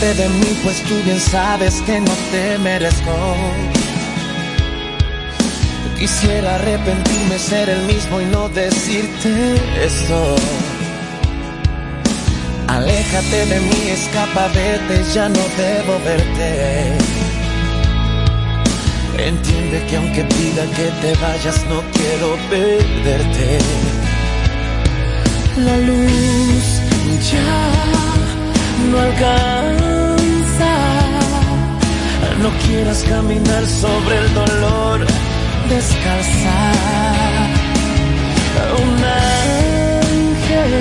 Aléjate de mí, pues tú bien sabes que no te merezco. Quisiera arrepentirme, ser el mismo y no decirte eso. Aléjate de mí, escapa, vete, ya no debo verte. Entiende que aunque pida que te vayas, no quiero perderte. La luz ya no alcanza. No quieras caminar sobre el dolor descalza. Un ángel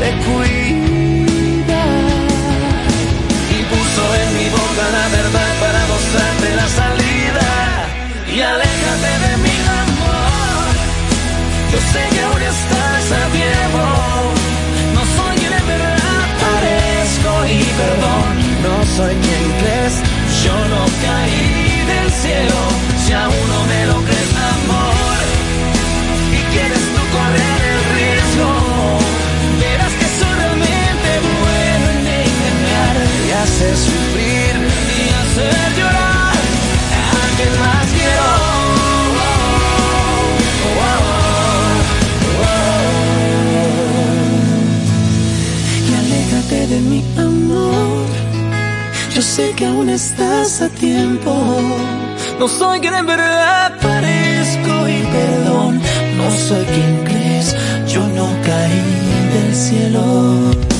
te cuida y puso en mi boca la verdad para mostrarte la salida. Y aléjate de mi amor. Yo sé que aún estás a tiempo. No soy quien en verdad parezco y perdón. No soy quien crees. Yo no caí del cielo. Si aún no me lo crees, amor. Y quieres tú correr el riesgo. Verás que soy realmente bueno en engañar y hacer sé que aún estás a tiempo. No soy quien en verdad parezco y perdón. No soy quien crees. Yo no caí del cielo.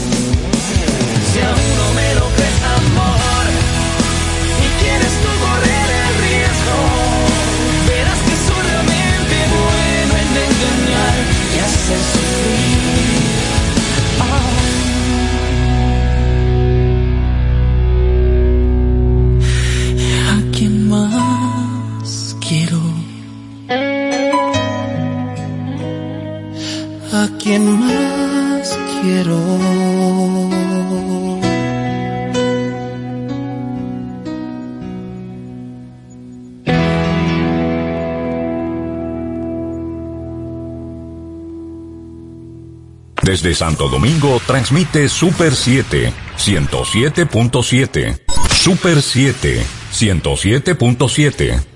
Desde Santo Domingo transmite Super 7, 107.7. Super 7, 107.7.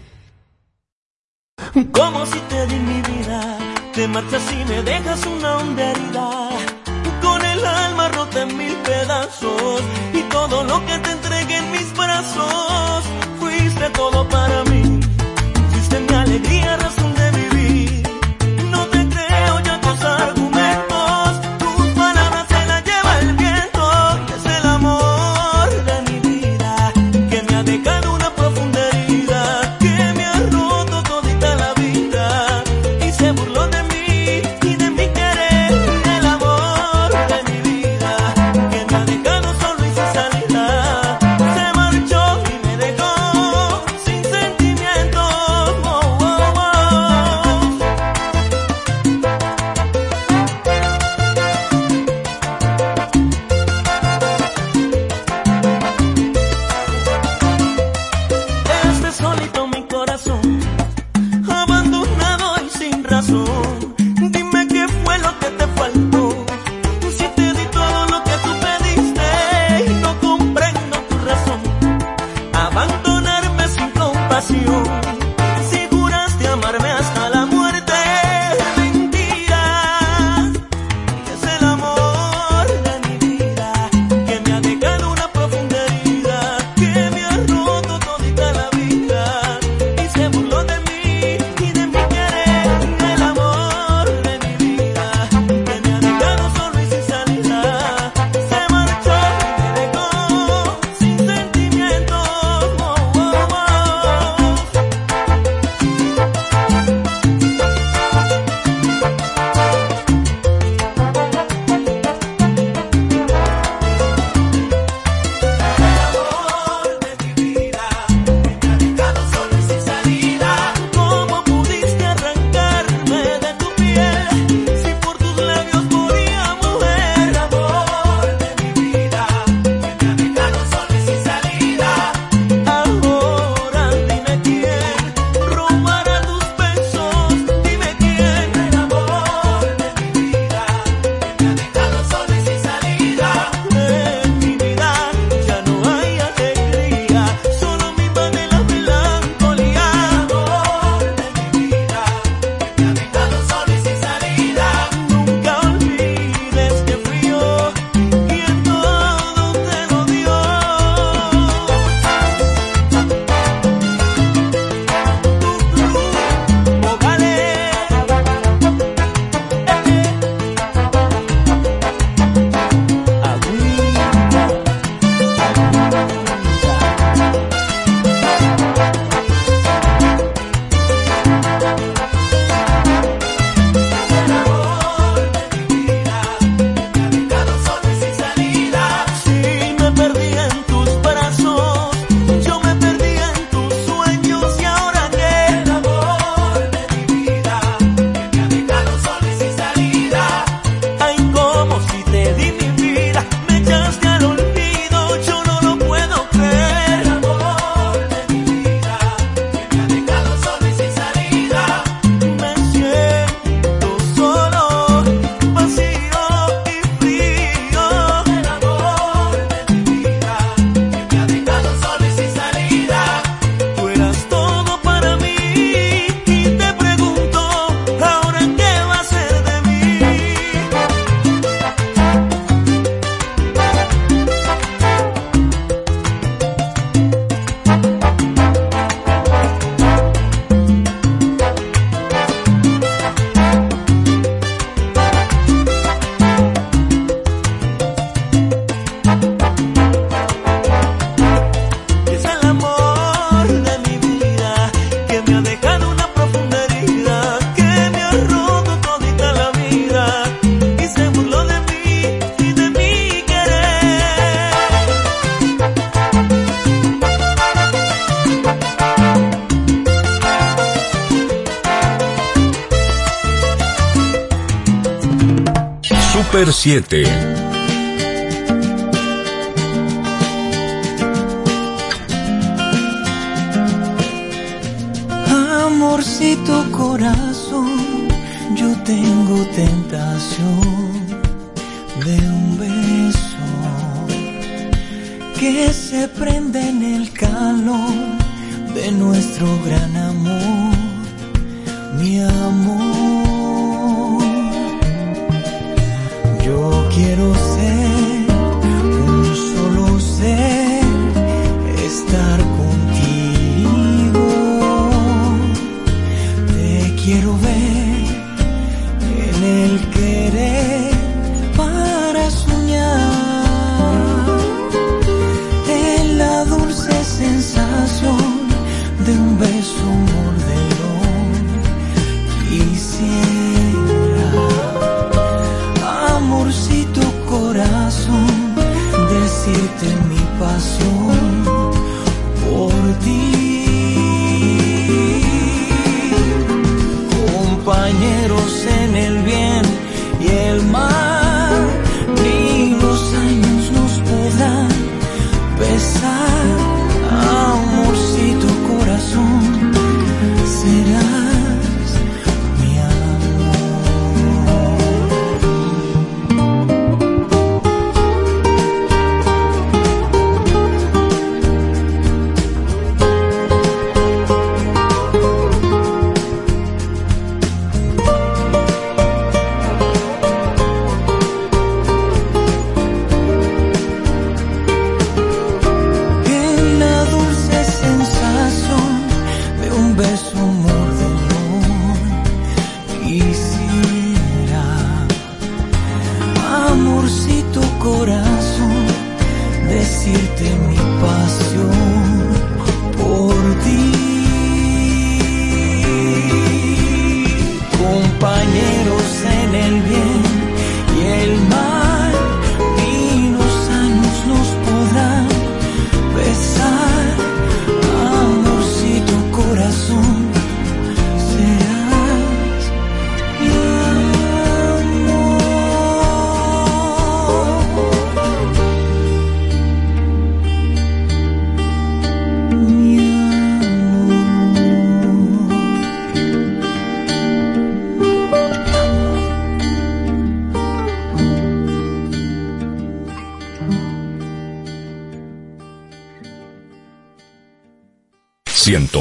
7.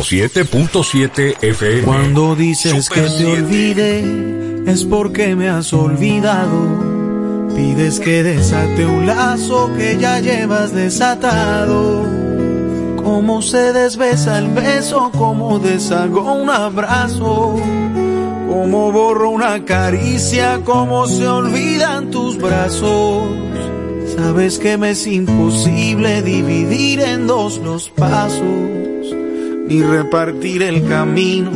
107.7 FM. Cuando dices que te olvide, es porque me has olvidado. Pides que desate un lazo que ya llevas desatado. Cómo se desbesa el beso, cómo deshago un abrazo. Cómo borro una caricia, cómo se olvidan tus brazos. Sabes que me es imposible dividir en dos los pasos y repartir el camino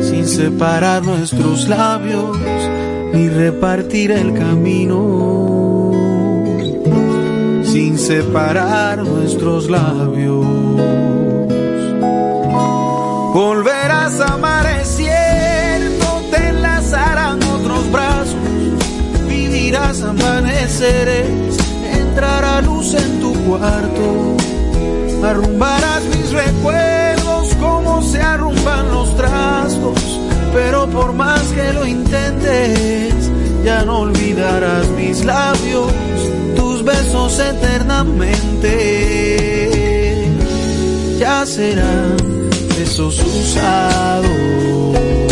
sin separar nuestros labios ni repartir el camino sin separar nuestros labios. Volverás a amar, es cierto, te enlazarán otros brazos, vivirás amaneceres, entrará luz en tu cuarto, arrumbarás mis recuerdos se arrumban los trastos, pero por más que lo intentes, ya no olvidarás mis labios, tus besos eternamente. Ya serán besos usados.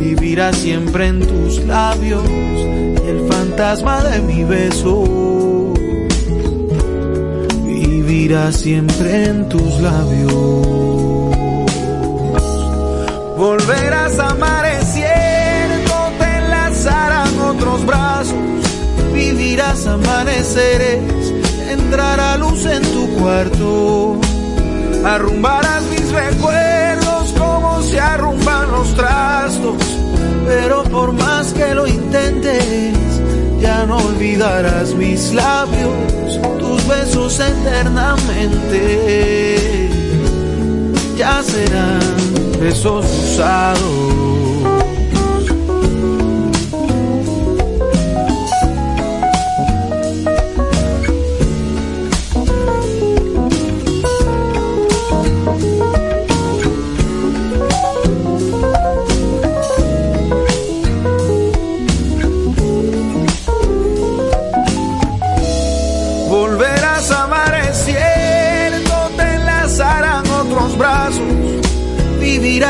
vivirá siempre en tus labios el fantasma de mi beso. vivirá siempre en tus labios. Volverás a amanecer, no te enlazarán otros brazos, vivirás amaneceres, entrará luz en tu cuarto, arrumbarás mis recuerdos se arrumban los trastos, pero por más que lo intentes, ya no olvidarás mis labios, tus besos eternamente, ya serán besos usados.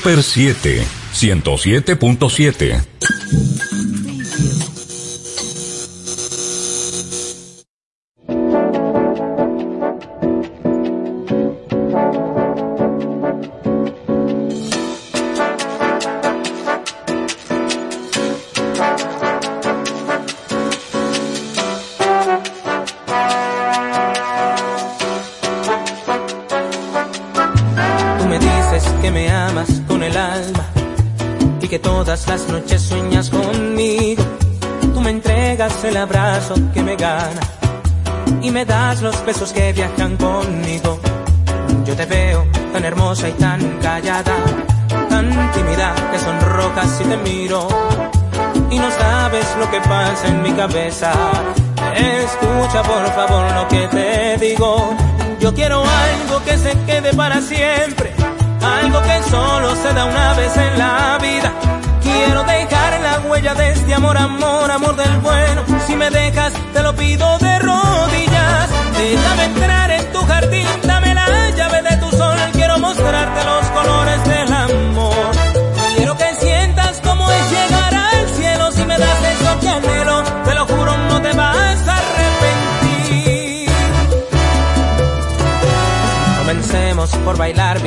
Super 7, 107.7.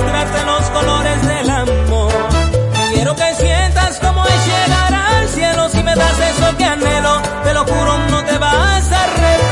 mostrarte los colores del amor. Quiero que sientas como es llegar al cielo. Si me das eso que anhelo, te lo juro, no te vas quiero hacer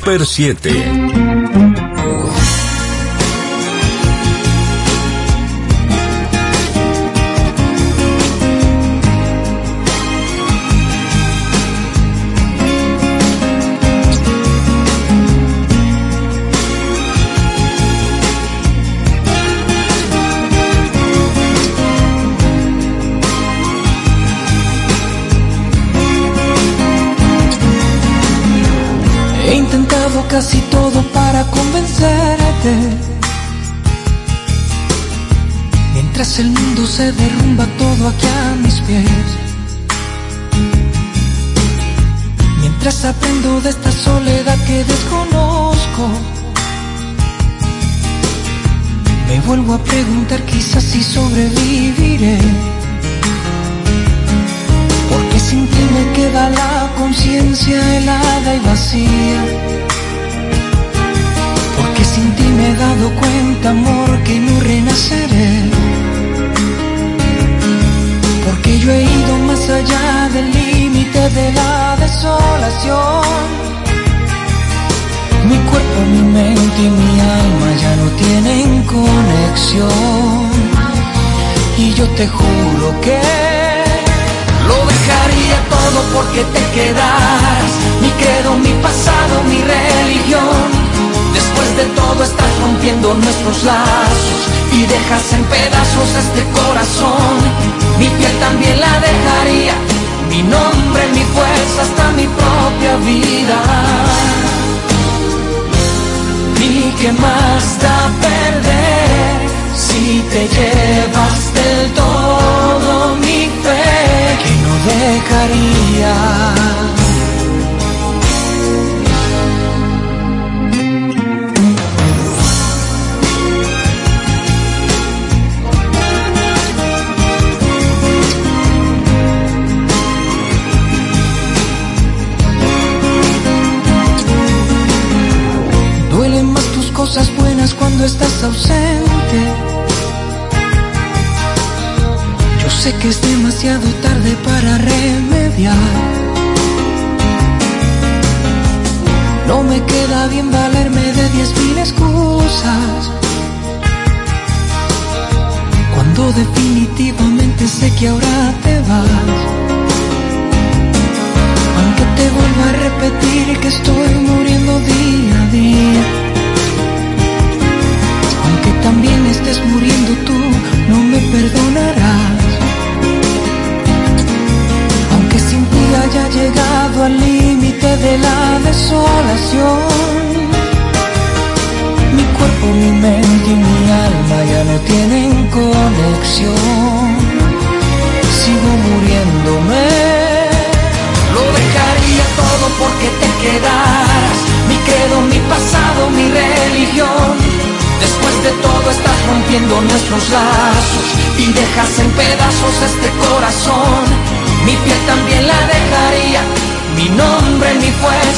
Super 7.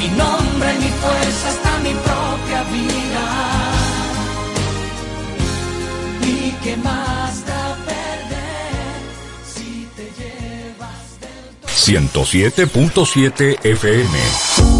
mi nombre, mi fuerza, hasta mi propia vida. ¿Y qué más da perder si te llevas del 107.7 FM.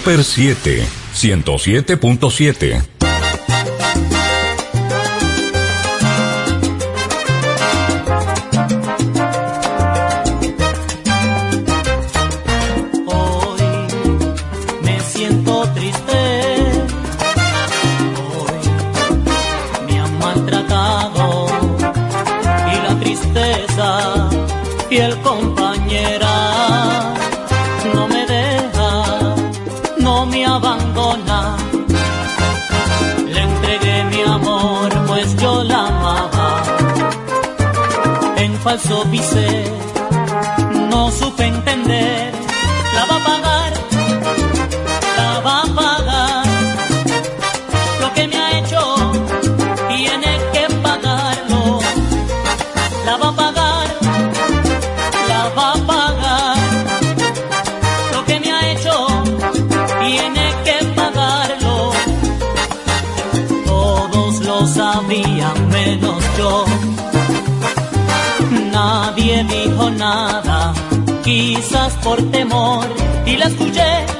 Super 7, 107.7. quizás por temor, y la escuché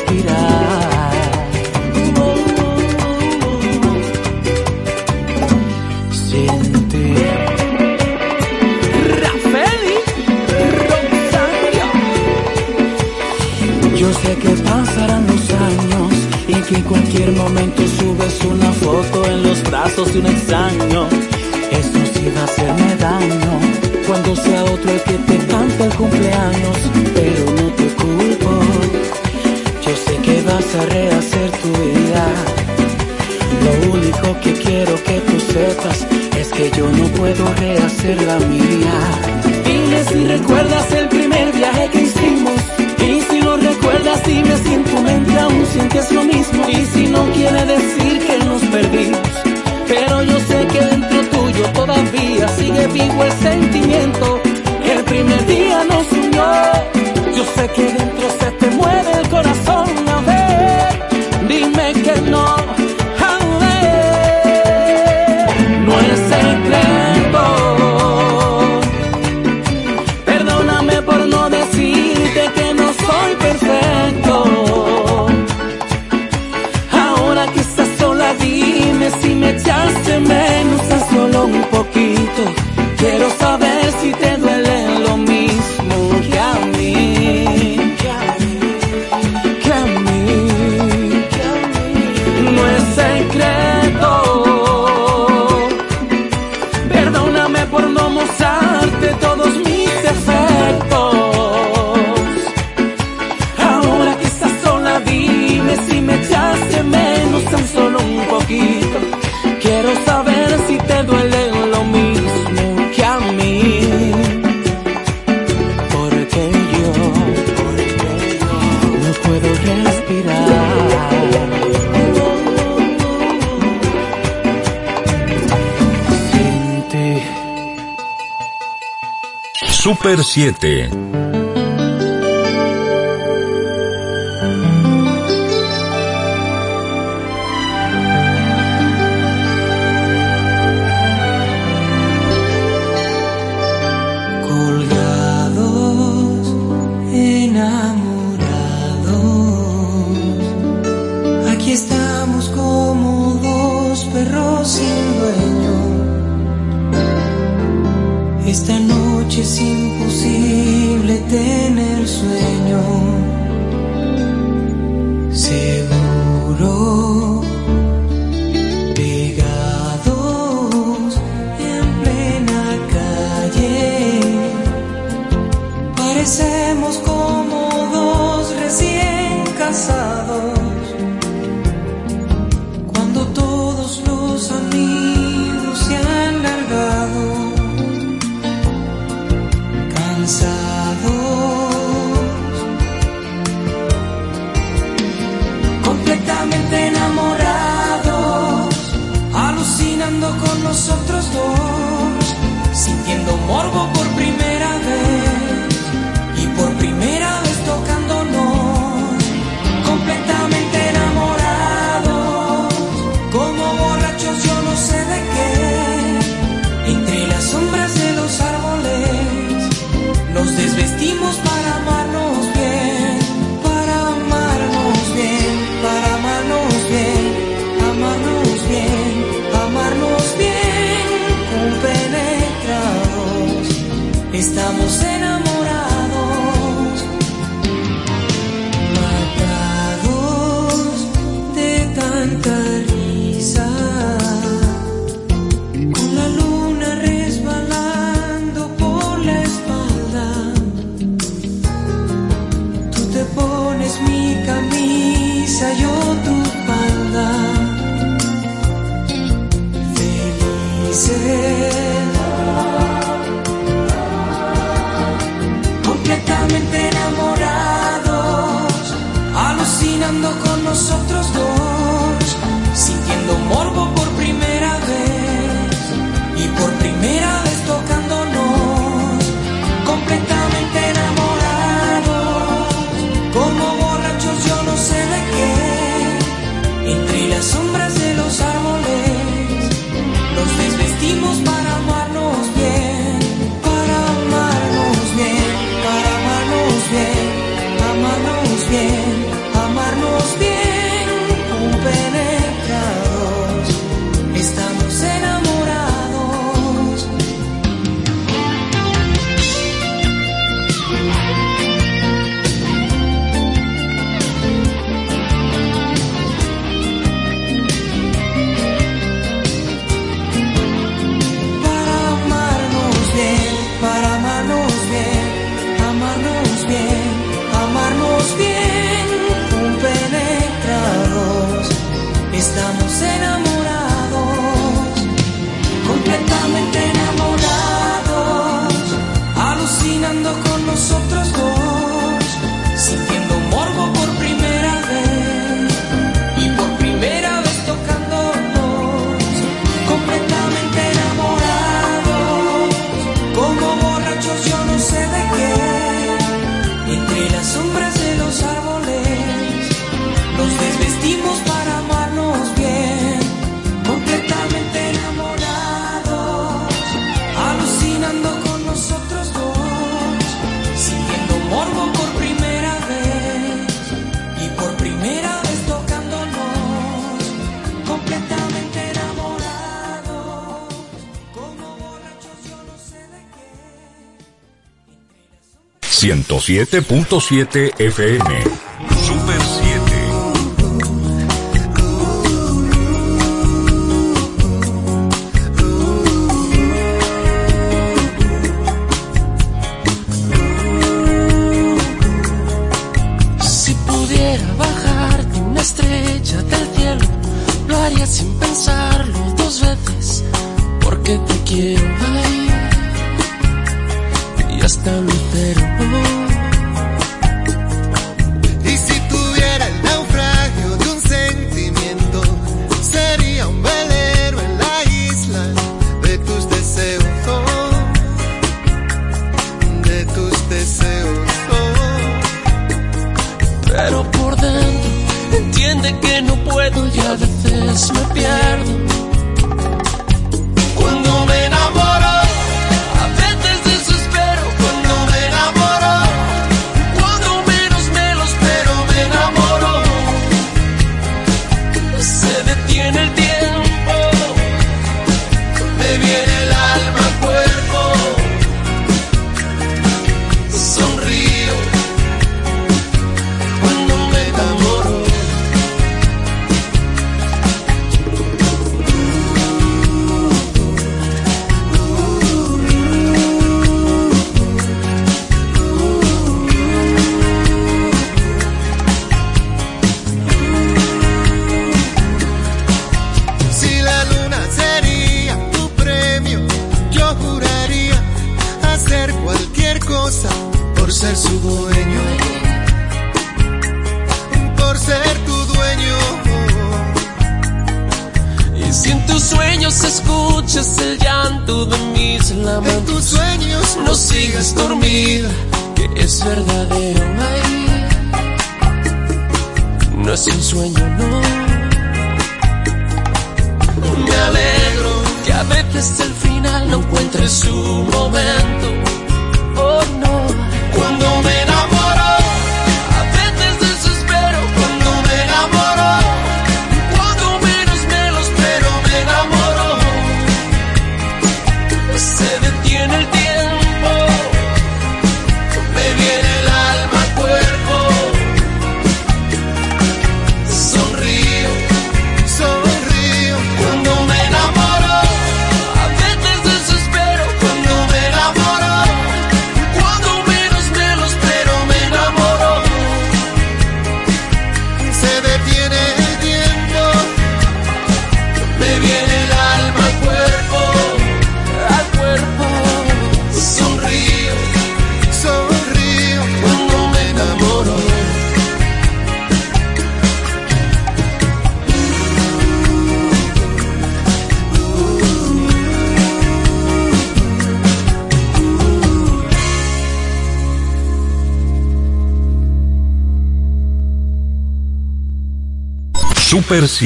respirar. Siente. Rafeli Rosario. Yo sé que pasarán los años y que en cualquier momento subes una foto en los brazos de un extraño. 7. 107.7 FM.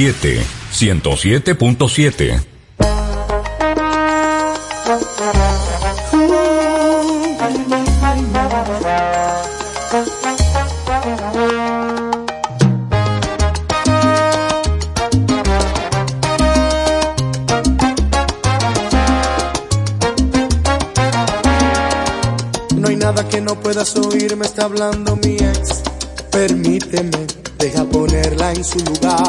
107, 107.7. puedas oír, me está hablando mi ex. Permíteme, deja ponerla en su lugar.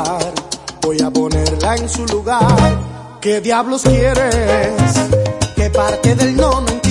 ¿Qué diablos quieres? ¿Qué parte del no me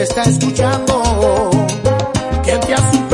te está escuchando? ¿Quién te ha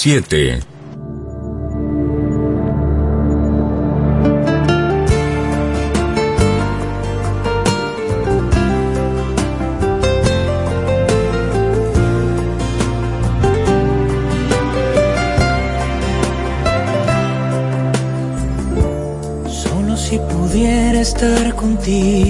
7. Solo si pudiera estar contigo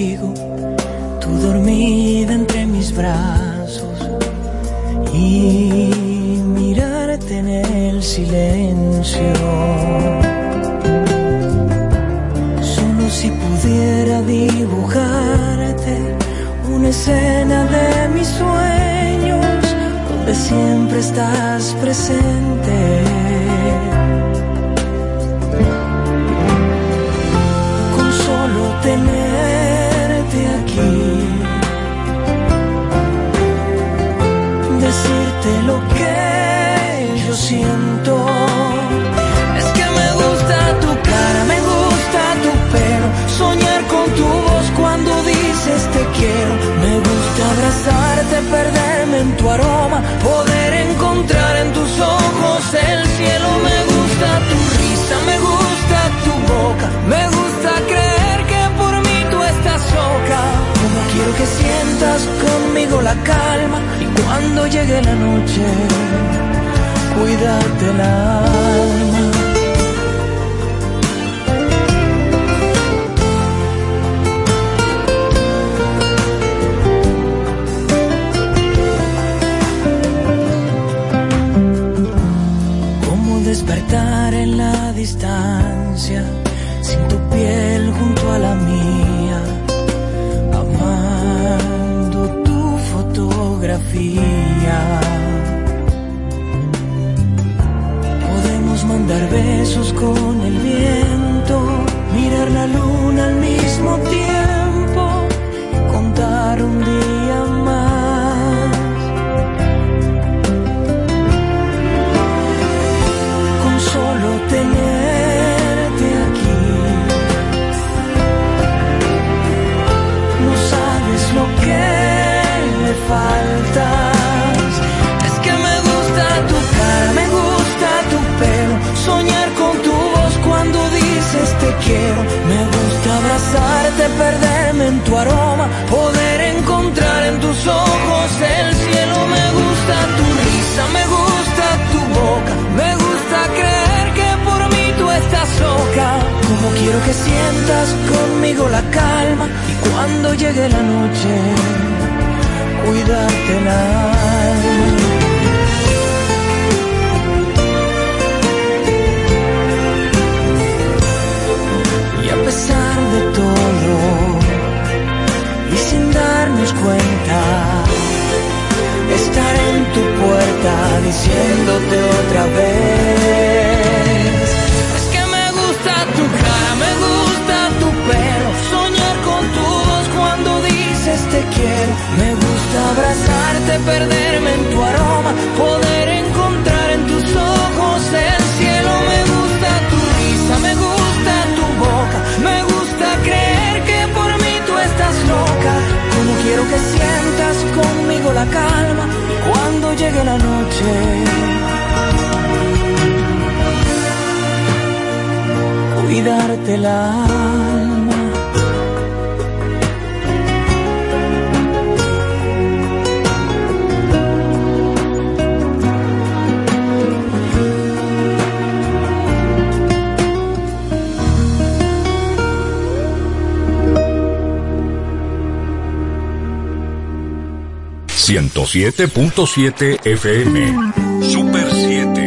107.7 FM. Super 7.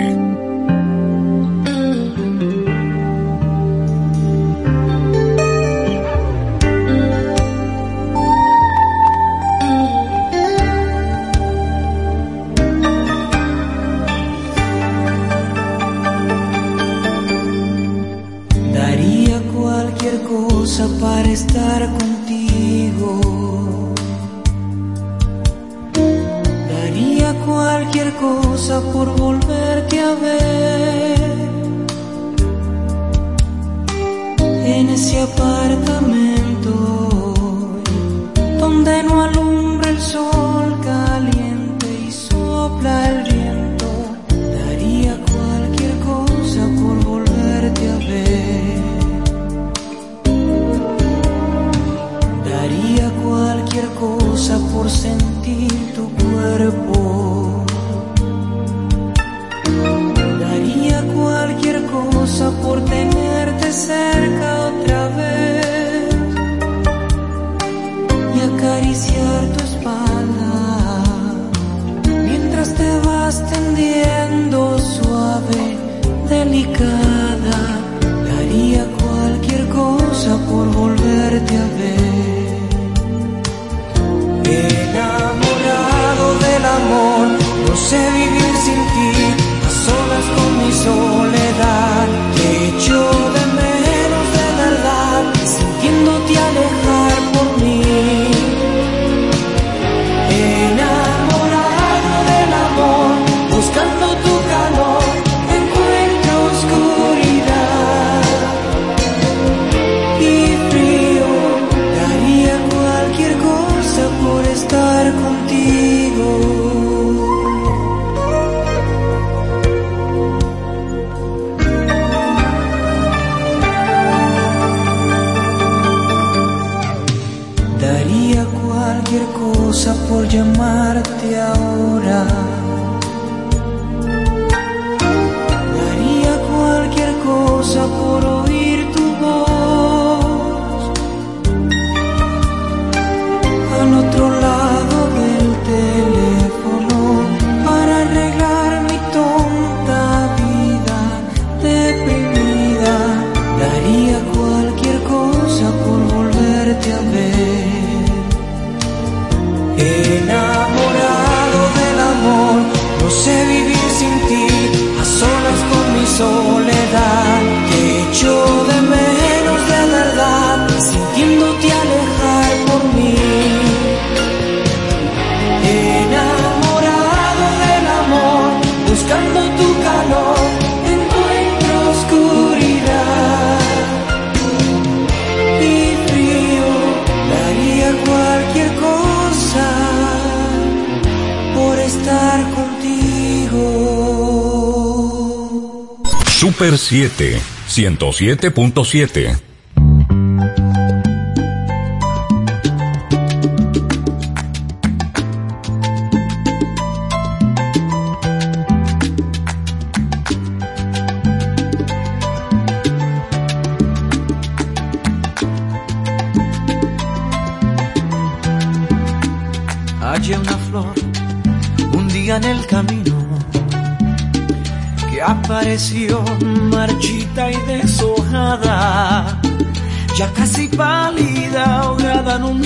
997 107.7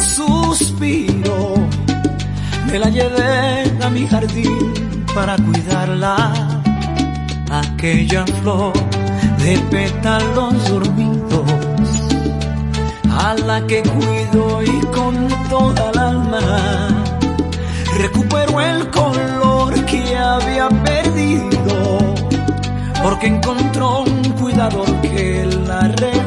suspiro, me la llevé a mi jardín para cuidarla. Aquella flor de pétalos dormidos, a la que cuido y con toda el alma, recupero el color que había perdido, porque encontró un cuidador que la regaló.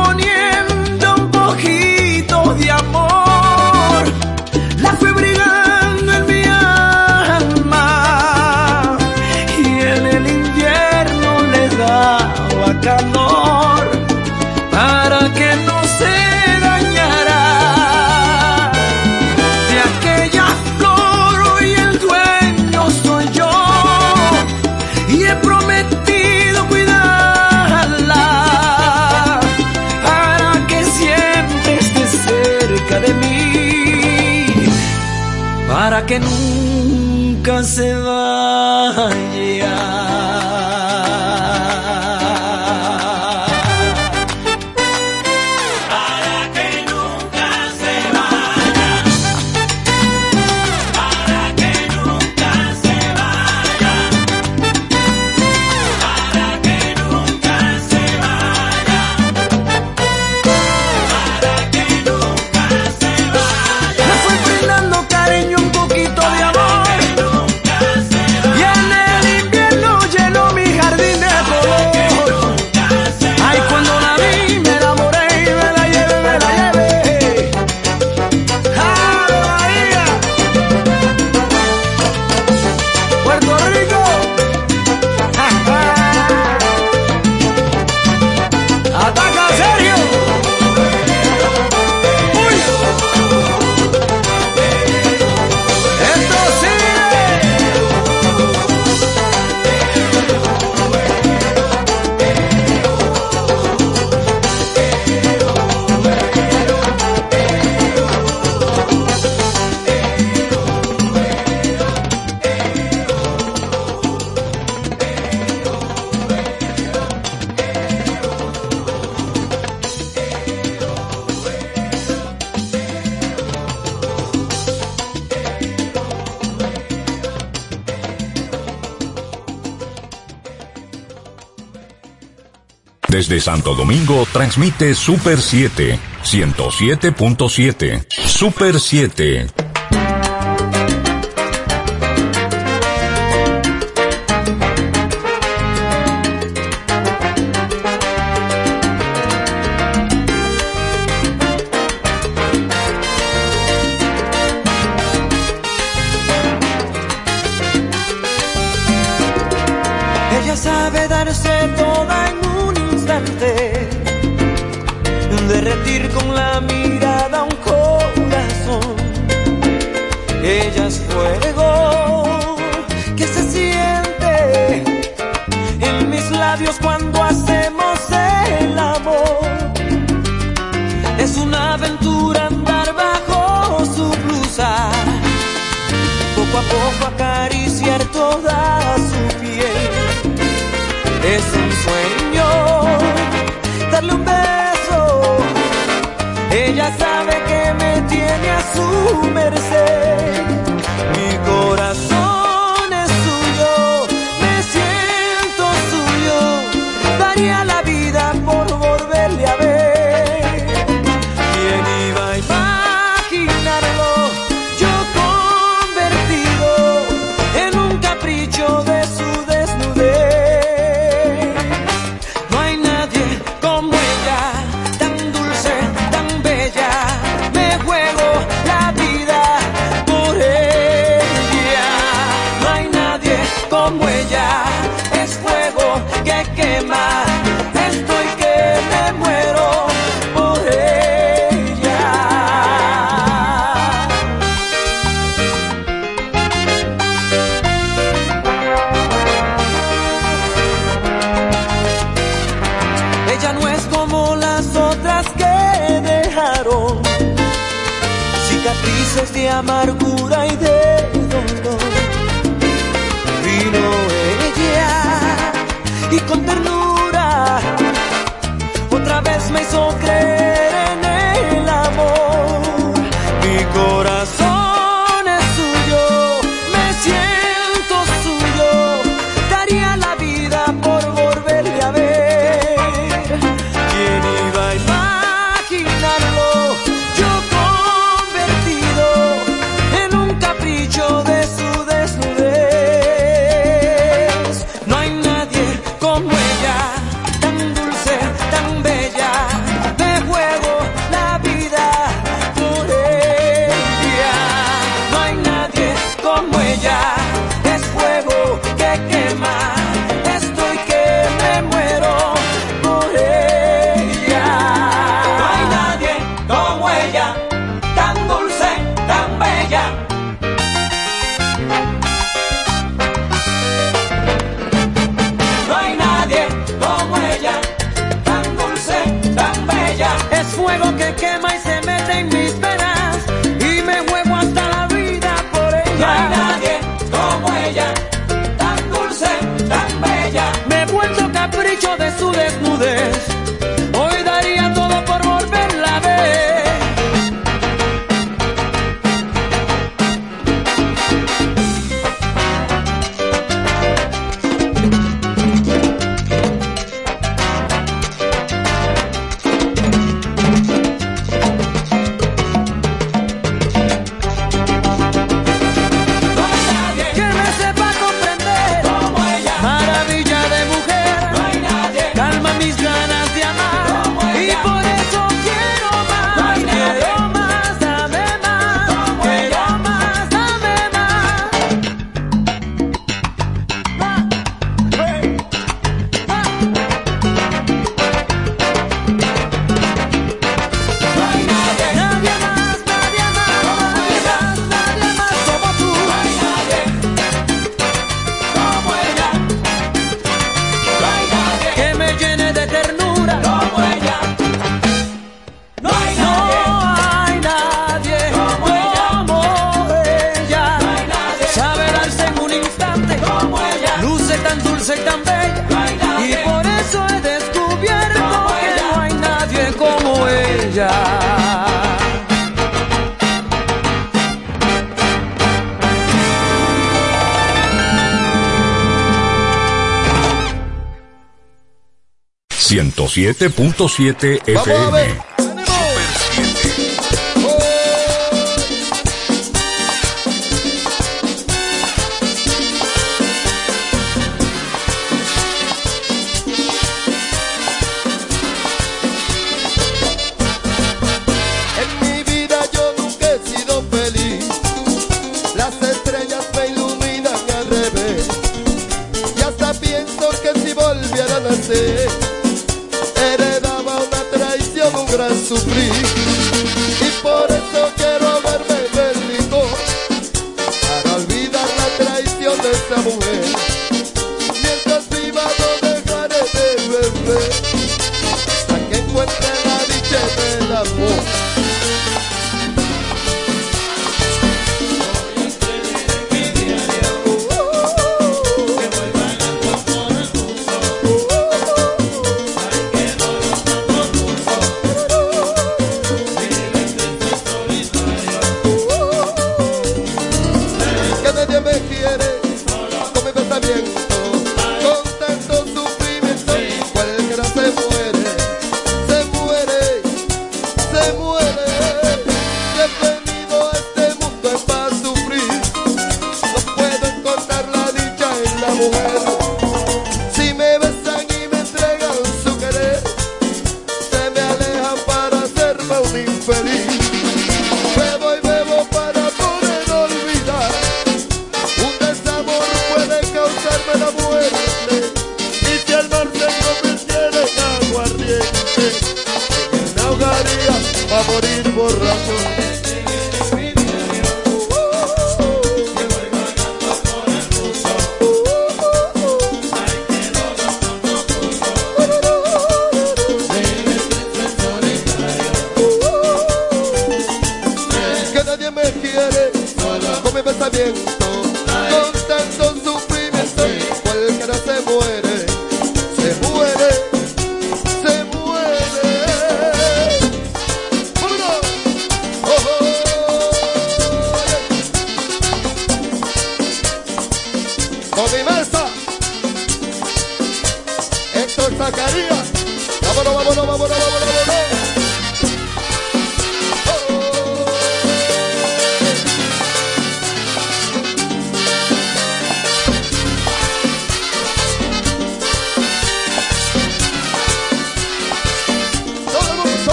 que nunca se va. Desde Santo Domingo transmite Super 7, 107.7. Super 7. 107.7 FM.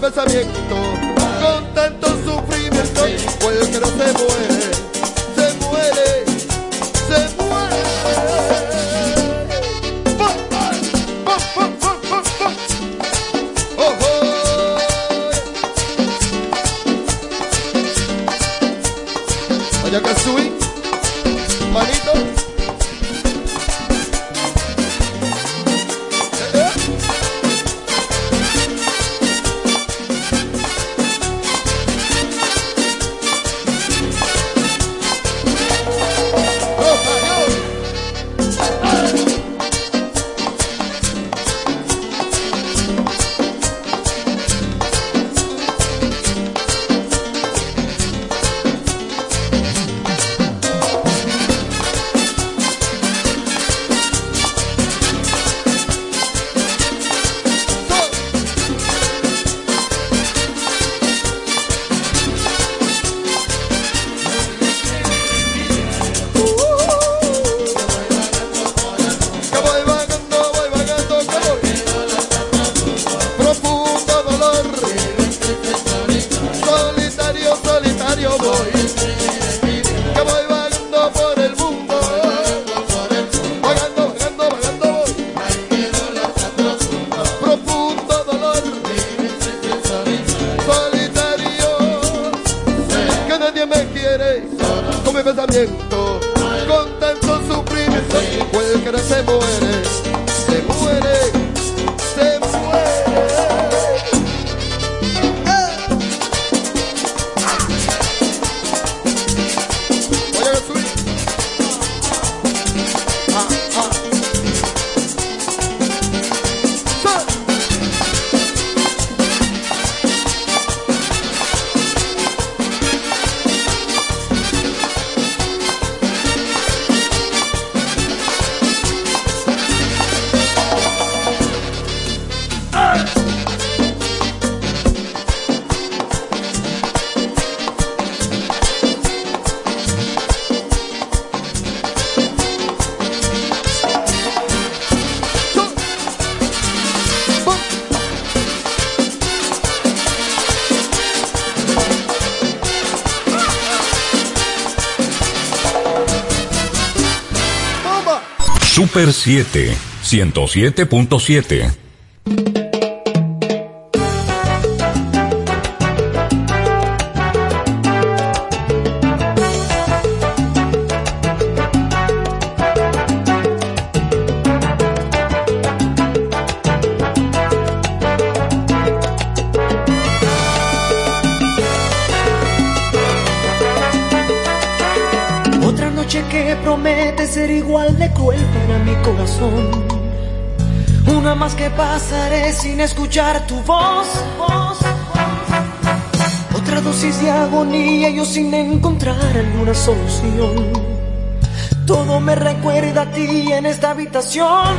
pensamiento, con tanto sufrimiento, fue que no se mueve. Super 7, 107.7. pasaré sin escuchar tu voz. Otra dosis de agonía, yo sin encontrar alguna solución. Todo me recuerda a ti en esta habitación.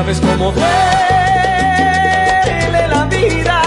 Sabes cómo duele la vida.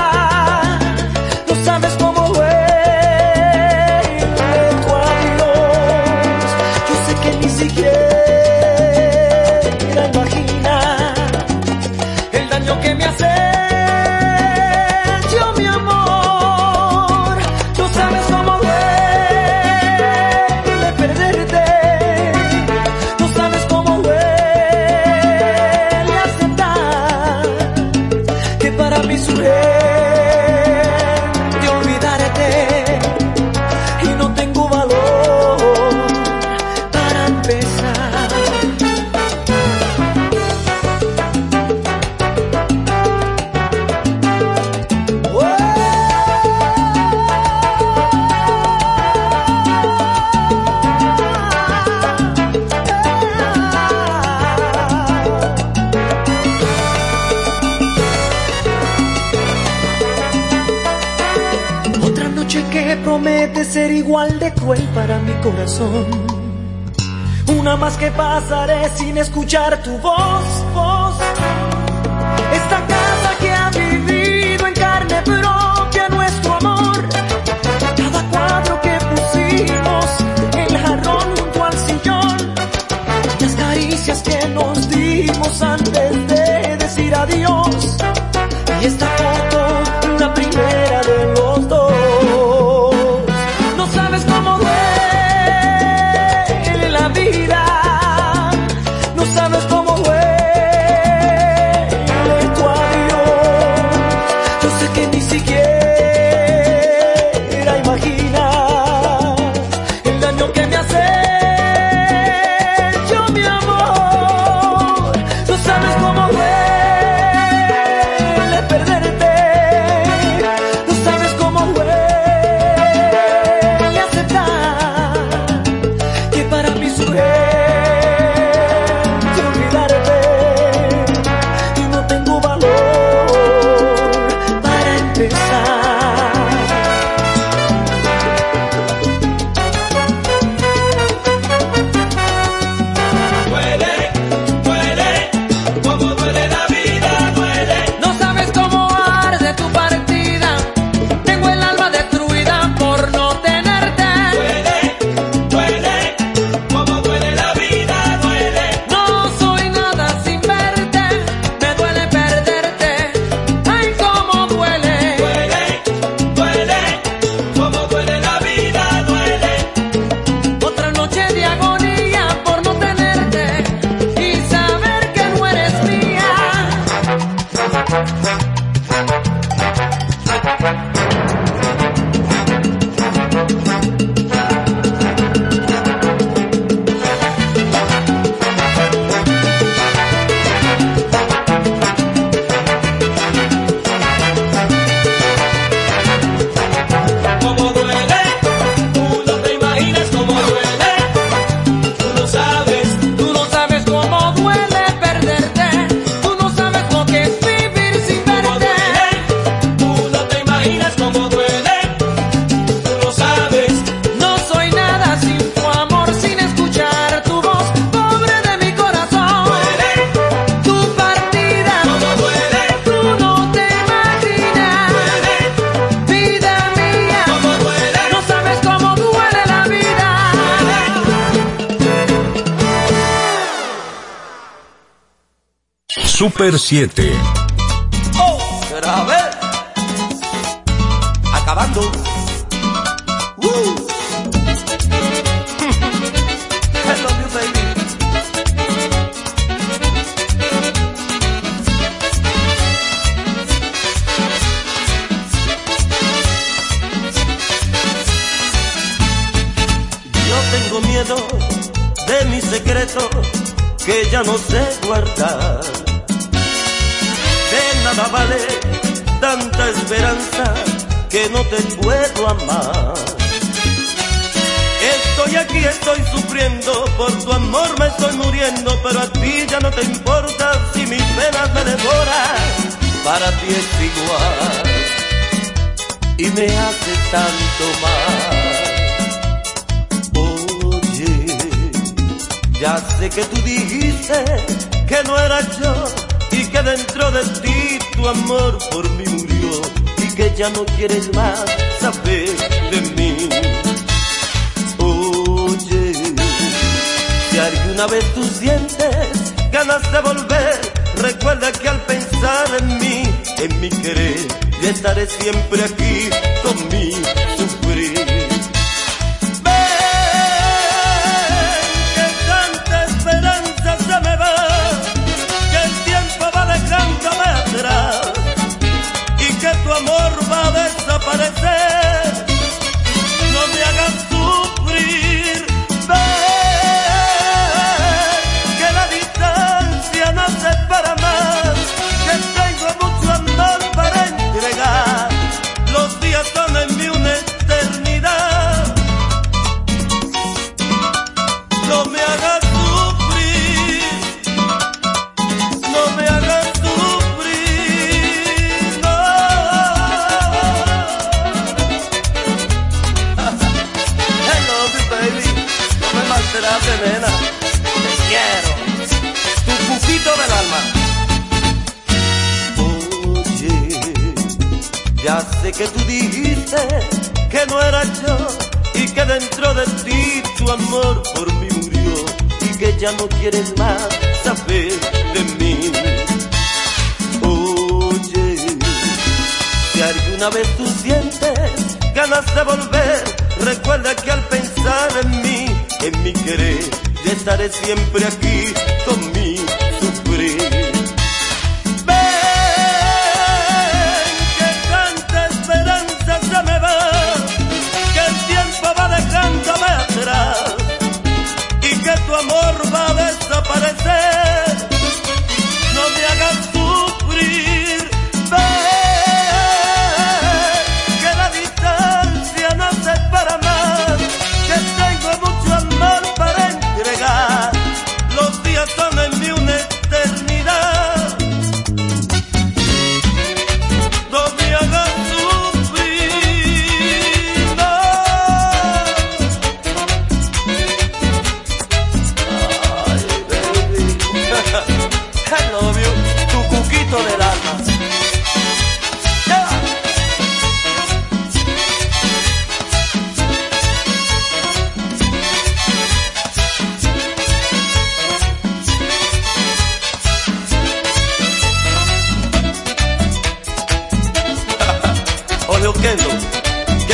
Ser igual de cruel para mi corazón. Una más que pasaré sin escuchar tu voz, voz. Esta casa que ha vivido en carne propia nuestro amor. Cada cuadro que pusimos, el jarrón junto al sillón. Las caricias que nos dimos antes de 7. ¡Oh! Grave. Acabando. Uh. I love you. Yo tengo miedo de mi secreto que ya no sé guardar nadie es igual y me hace tanto mal. Oye, ya sé que tú dijiste que no era yo y que dentro de ti tu amor por mí murió y que ya no quieres más saber de mí. Oye, si alguna vez tú sientes ganas de volver, recuerda que al pensar en mí en mi querer. Yo estaré siempre aquí con mi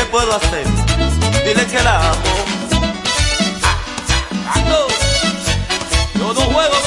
puedo hacer? Dile que la amo. Yo no juego.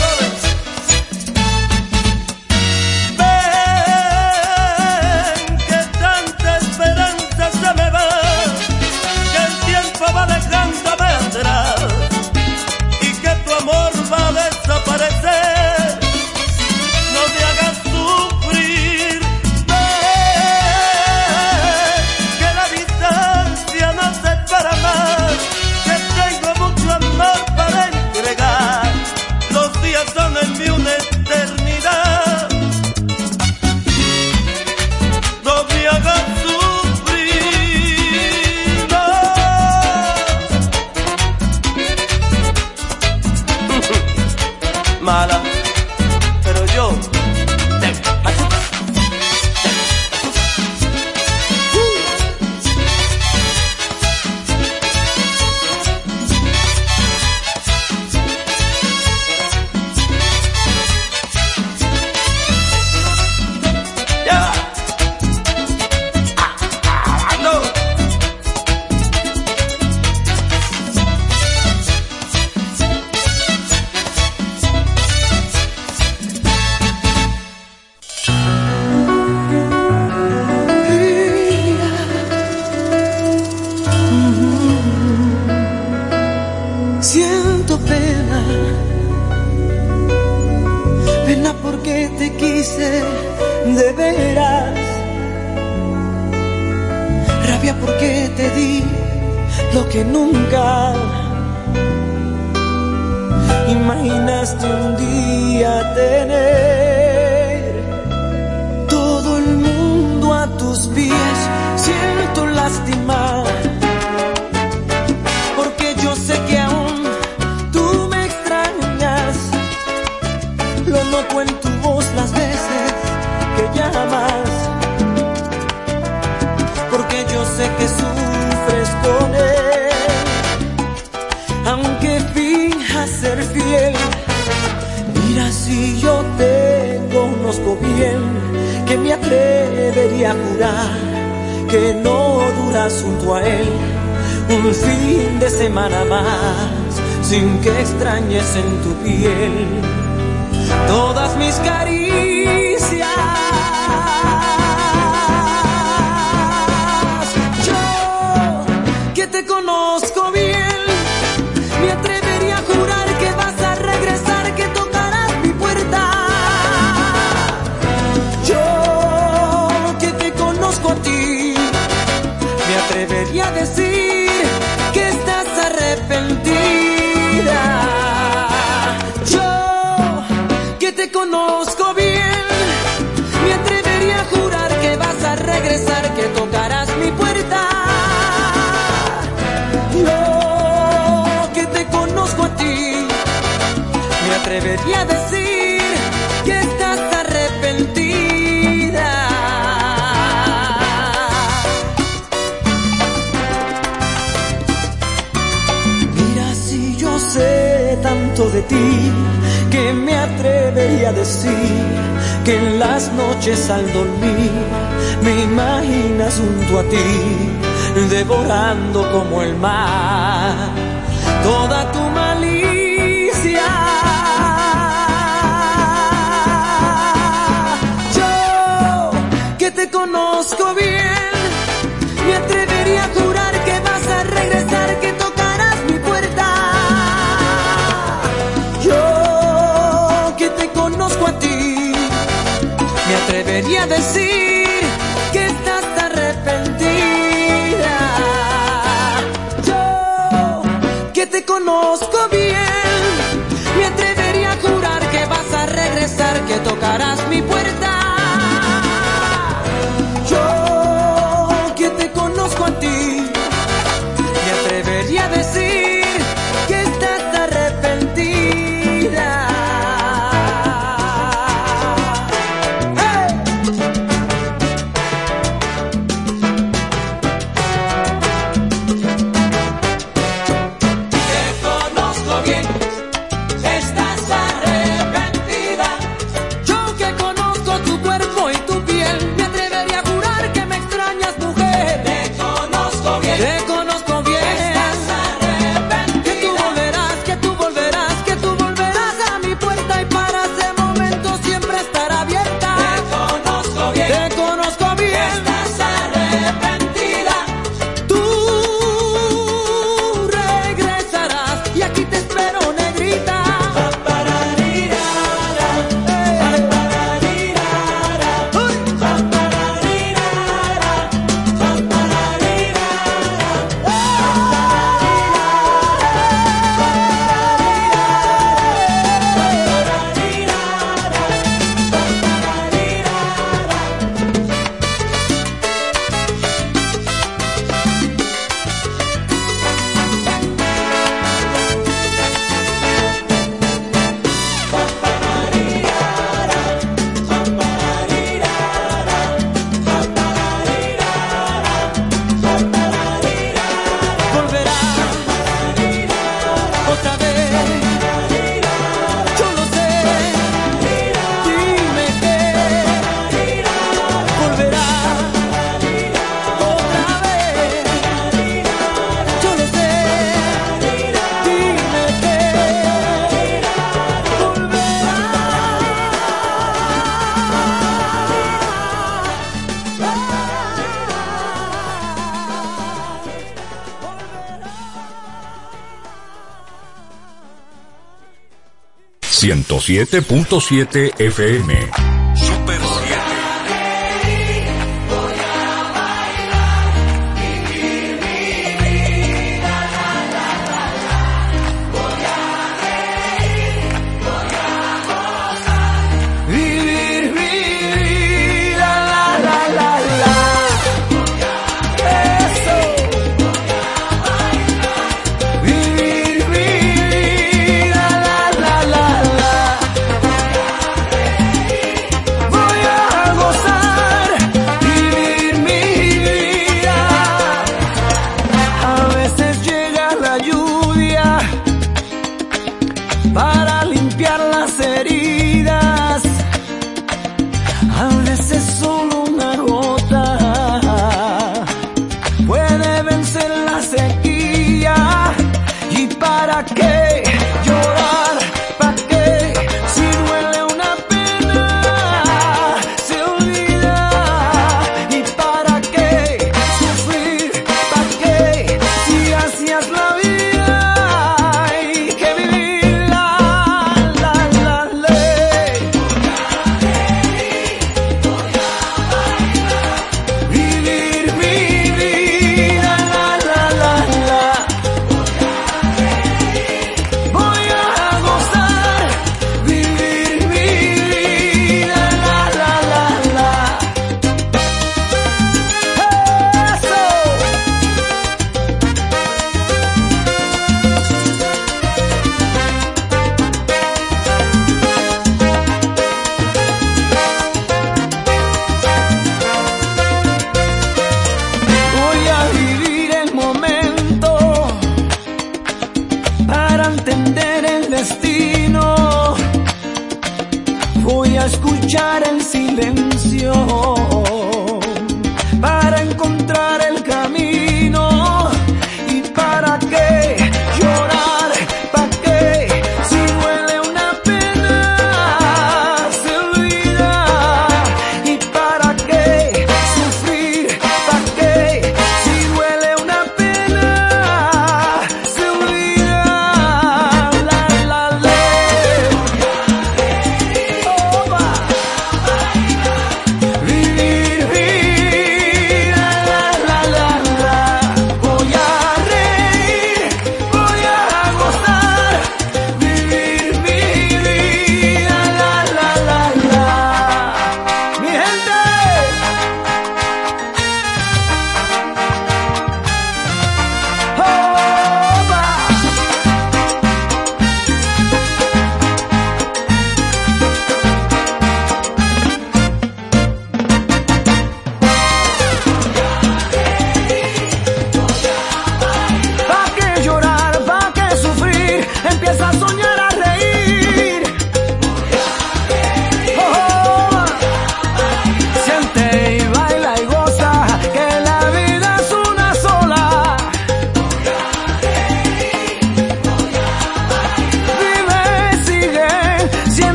107.7 FM.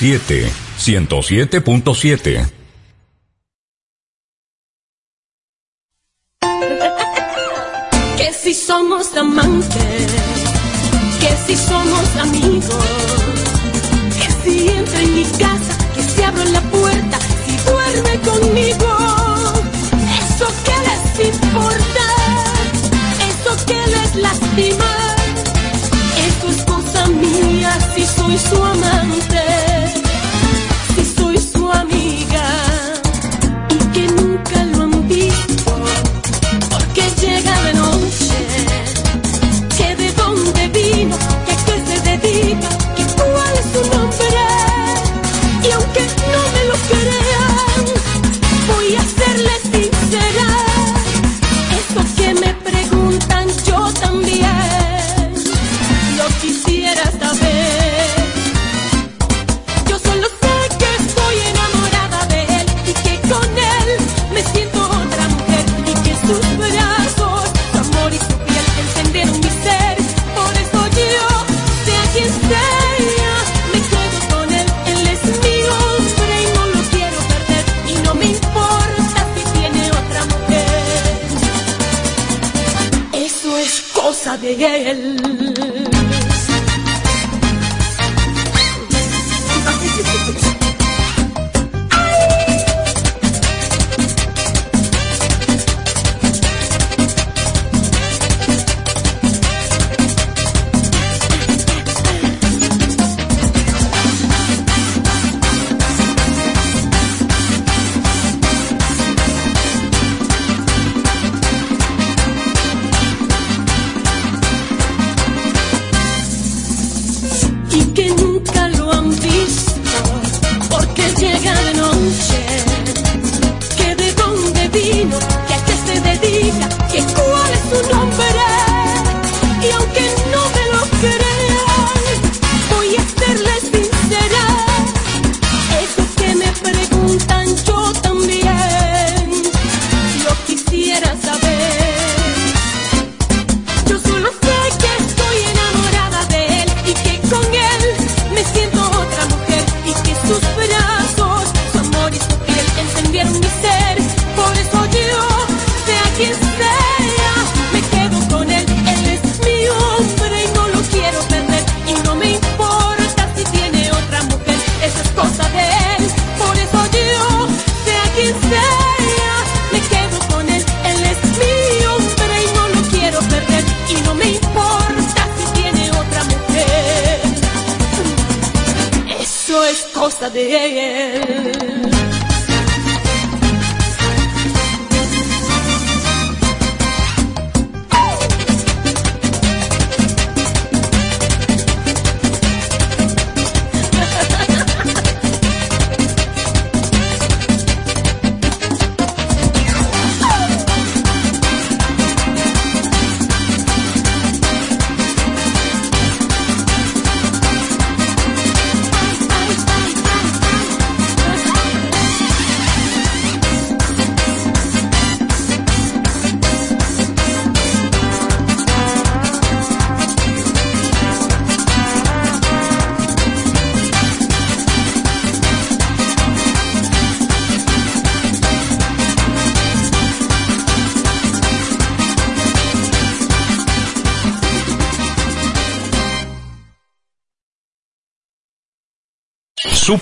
107, 107.7.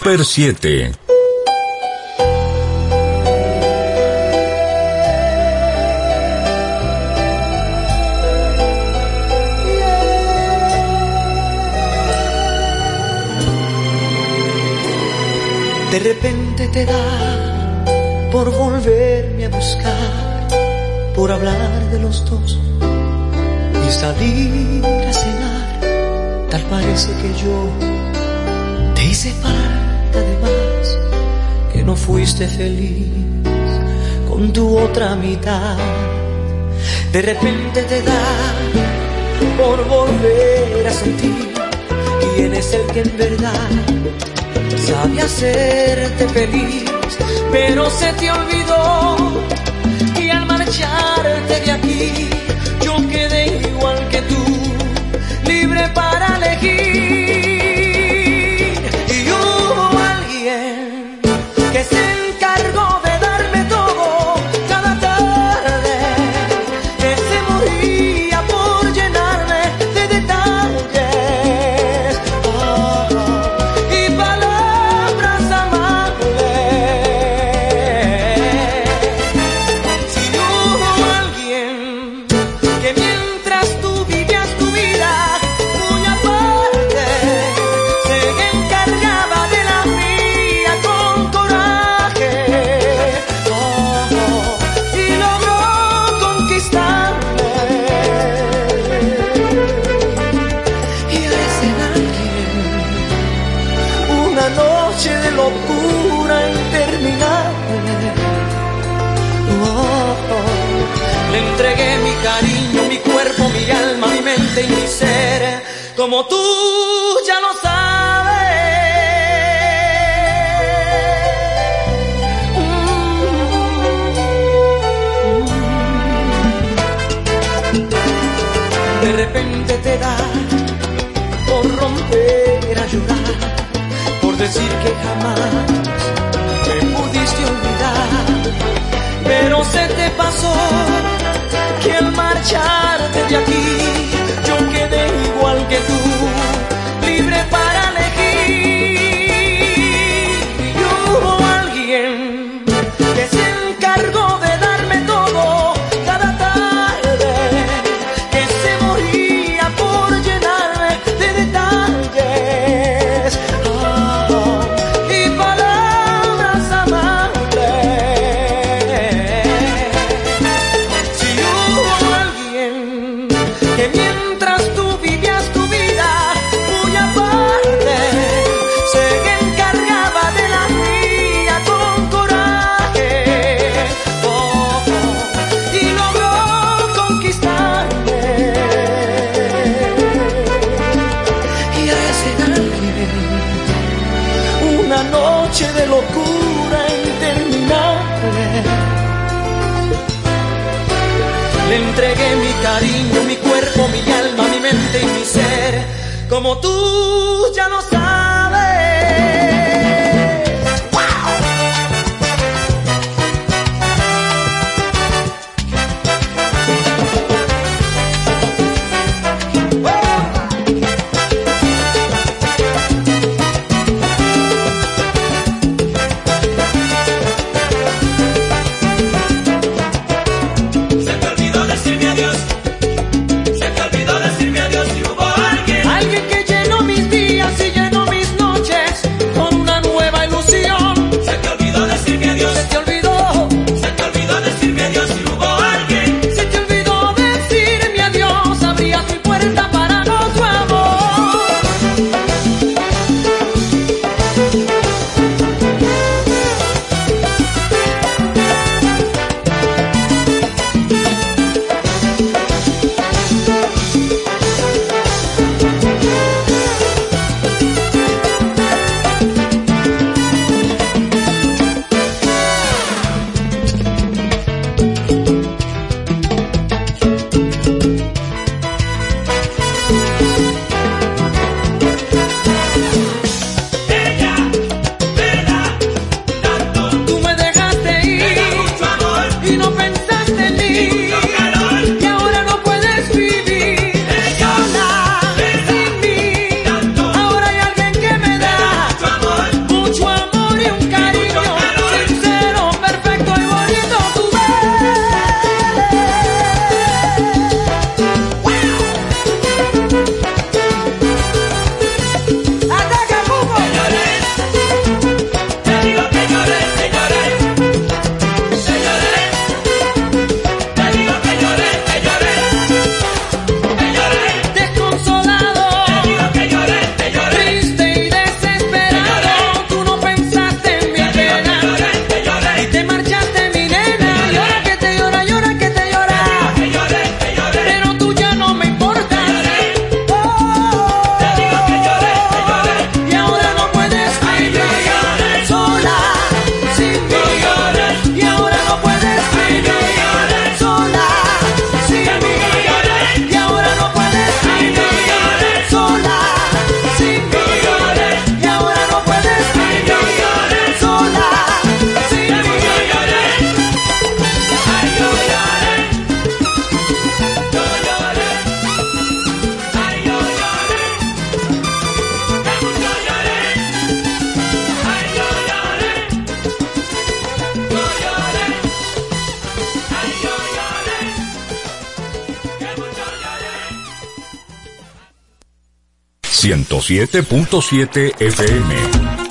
Super 7. De repente te da por volverme a buscar, por hablar de los dos y salir a cenar. Tal parece que yo te hice falta fuiste feliz con tu otra mitad. De repente te da por volver a sentir quién es el que en verdad sabe hacerte feliz, pero se te olvidó y al marcharte de aquí como tú ya lo sabes. De repente te da por romper a llorar, por decir que jamás me pudiste olvidar, pero se te pasó que al marcharte de aquí 107.7 FM.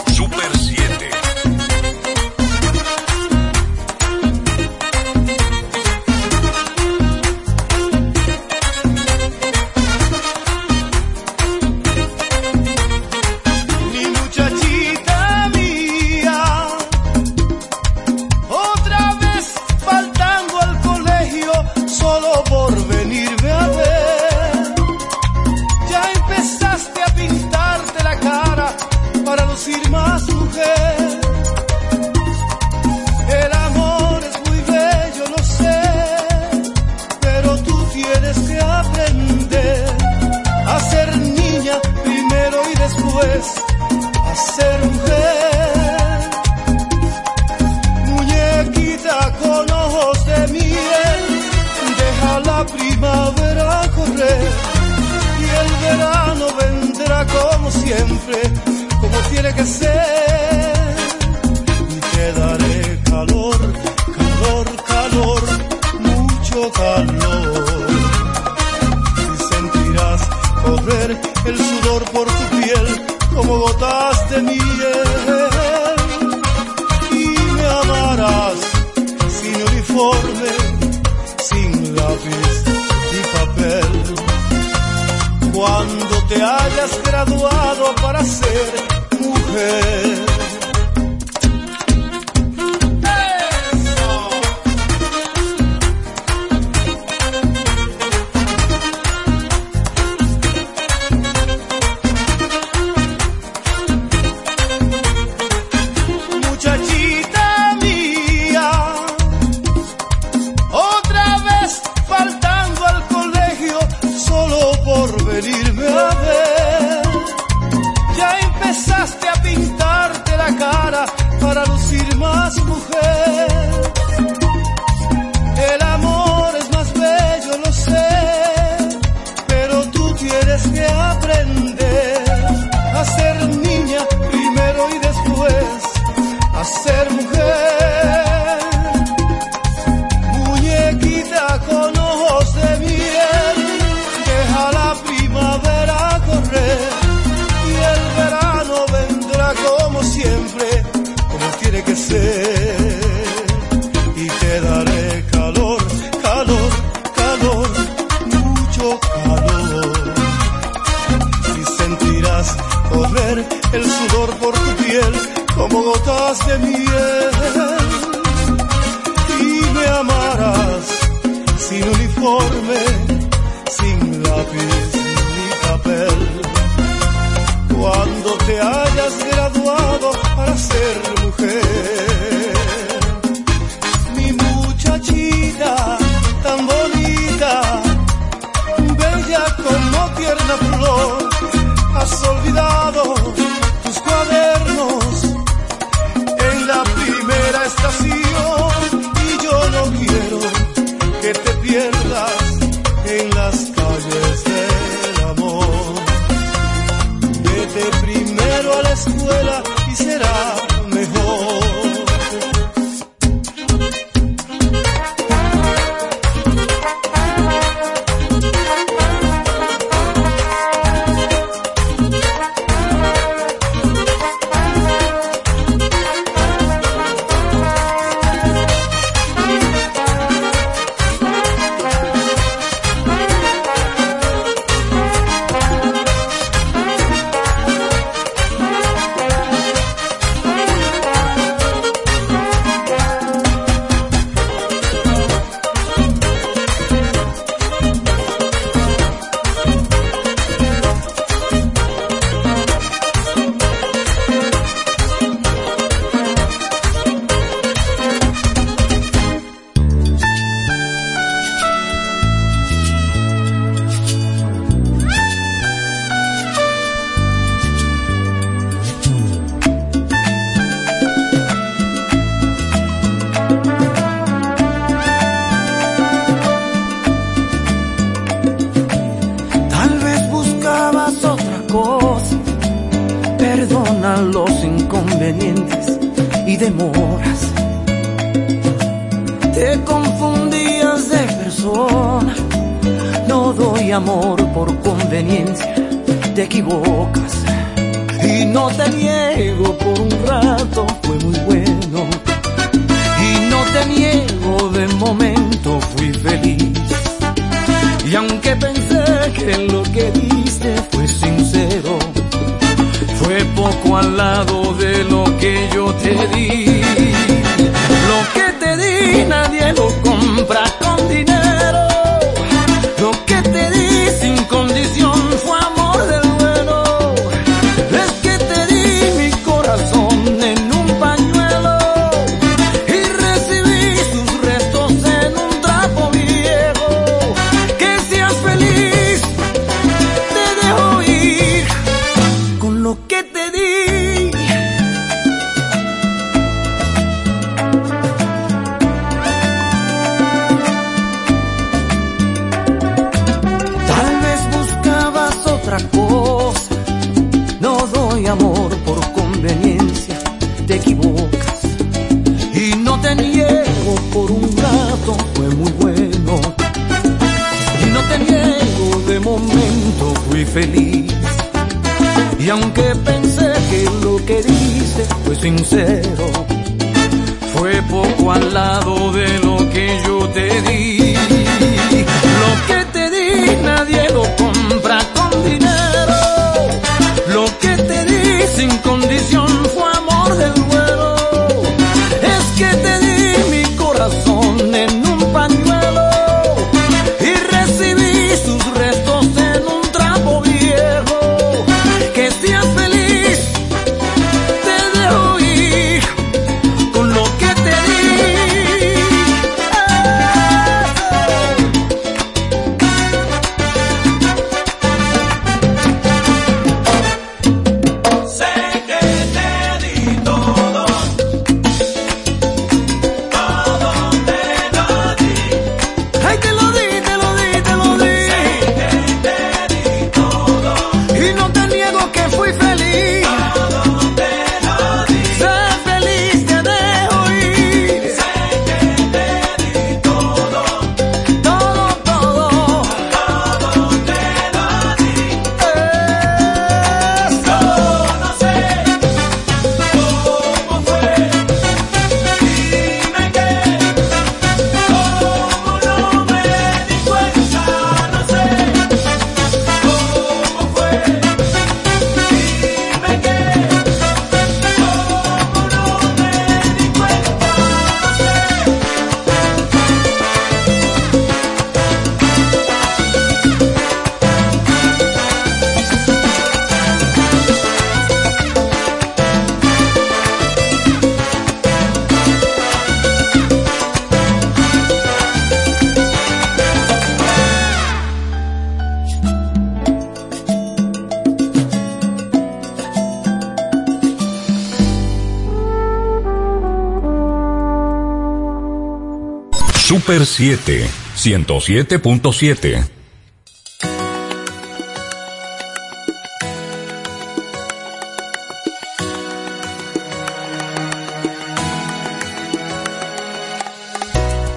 Super 7, 107.7.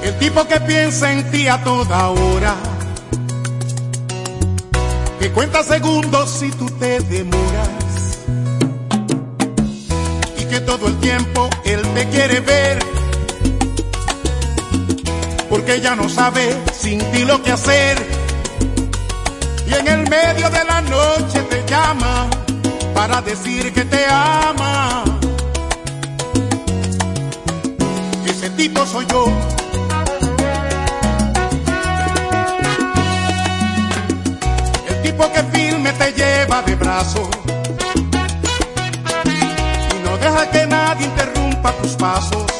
El tipo que piensa en ti a toda hora, que cuenta segundos si tú te demoras, y que todo el tiempo él te quiere ver porque ya no sabe sin ti lo que hacer. Y en el medio de la noche te llama para decir que te ama. Ese tipo soy yo. El tipo que firme te lleva de brazo y no deja que nadie interrumpa tus pasos.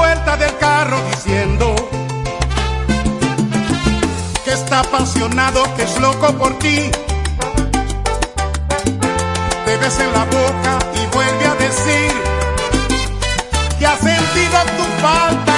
puerta del carro diciendo que está apasionado, que es loco por ti. Te ves en la boca y vuelve a decir que ha sentido tu falta.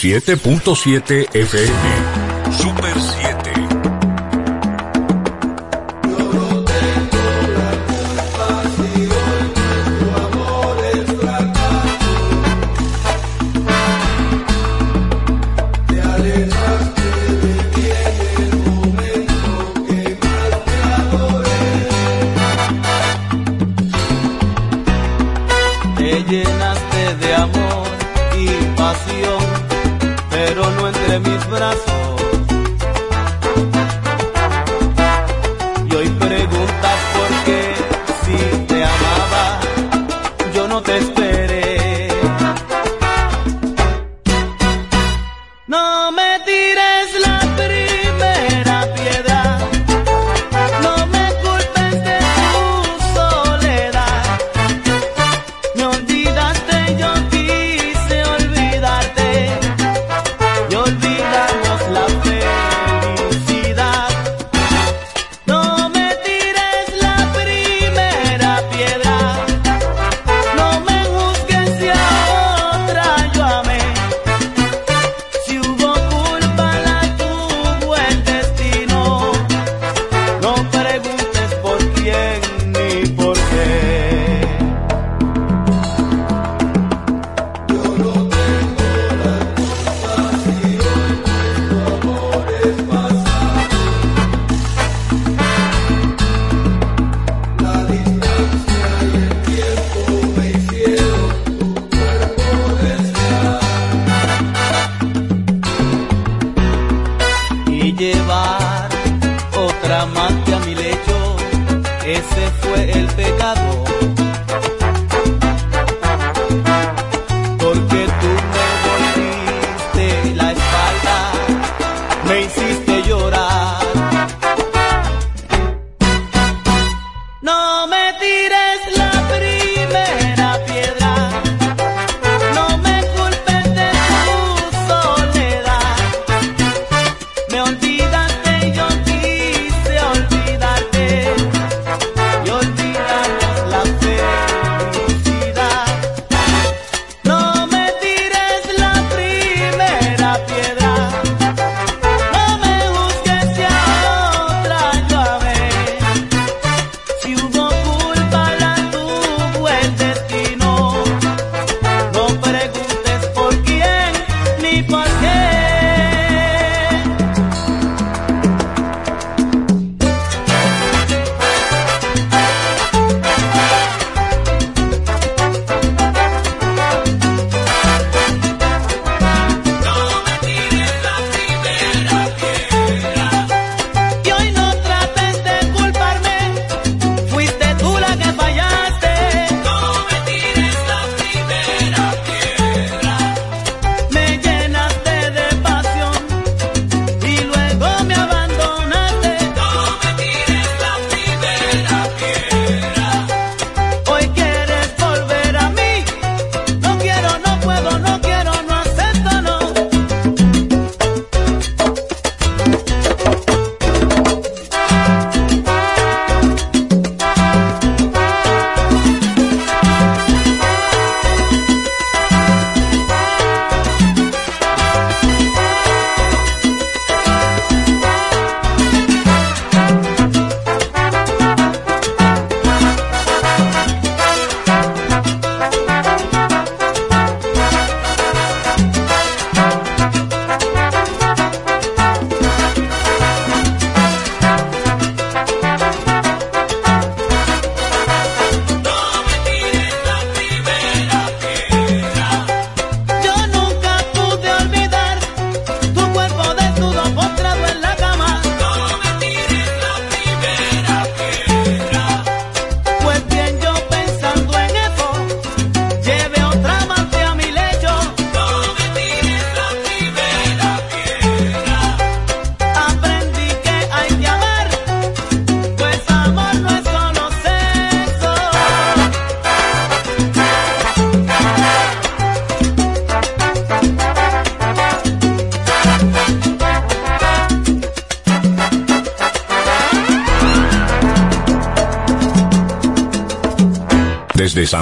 107.7 FM. Super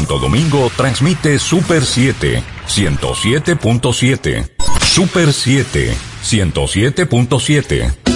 Santo Domingo transmite Super 7, 107.7. Super 7, 107.7.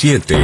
7.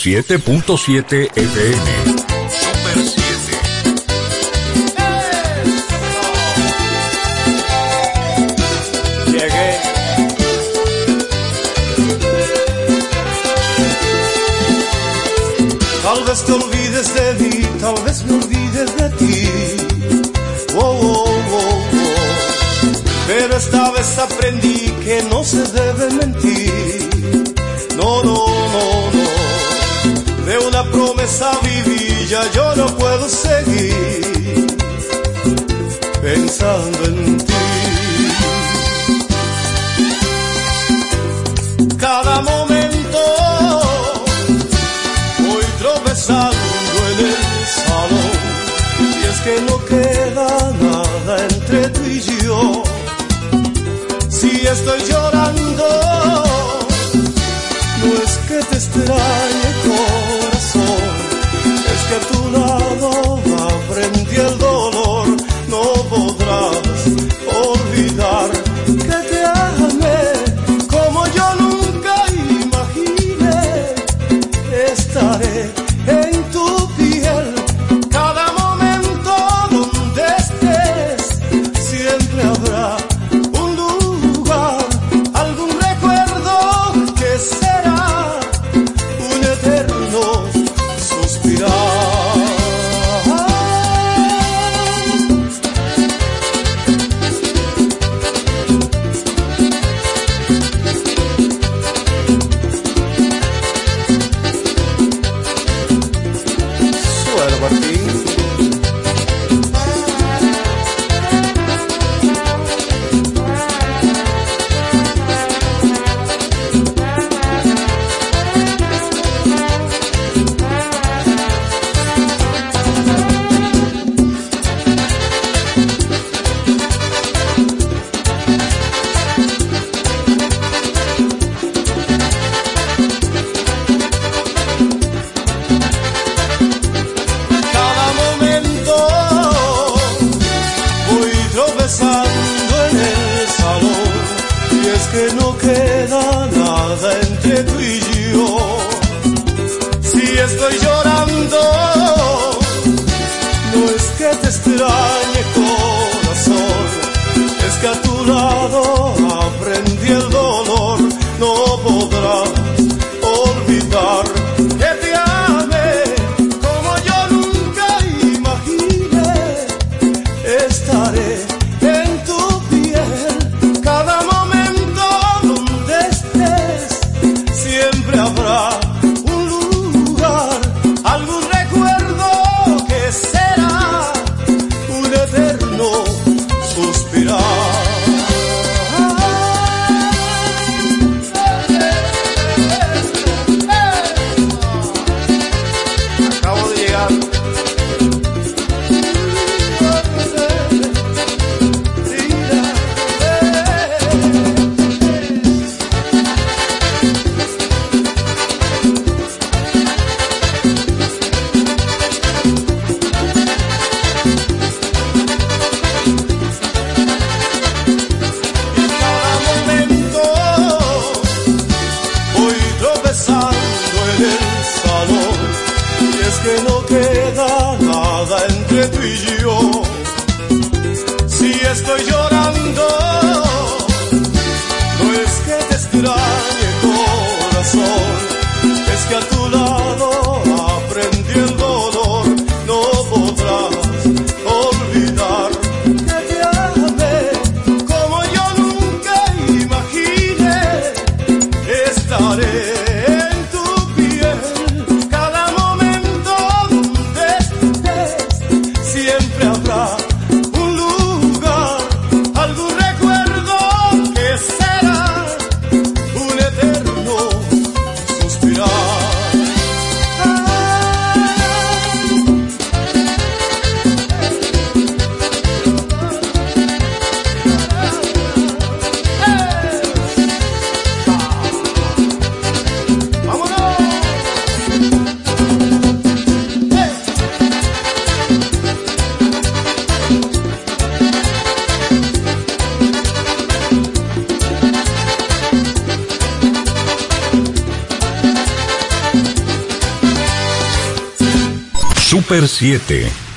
107.7 FM. Super 7. Llegué. Tal vez te olvides de mí, tal vez me olvides de ti. Oh, oh, oh, oh. Pero esta vez aprendí que no se debe yo no puedo seguir pensando en ti. Cada momento voy tropezando en el salón y es que no queda nada entre tú y yo. Si estoy llorando, no es que te extrañe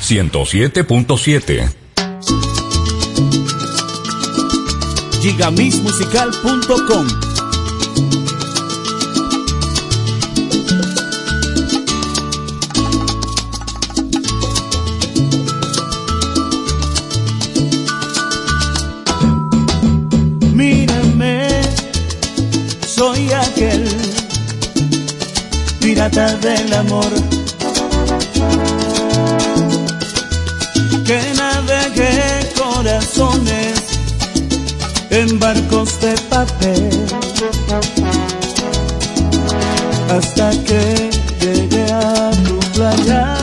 107.7. GigamisMusical.com Mírame, soy aquel pirata del amor en barcos de papel hasta que llegue a tu playa.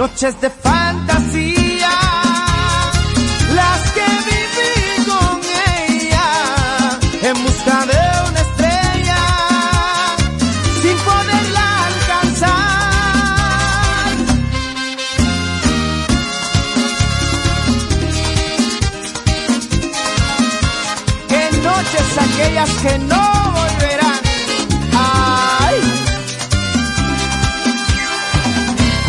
noches de fantasía, las que viví con ella en busca de una estrella sin poderla alcanzar. Que noches aquellas que no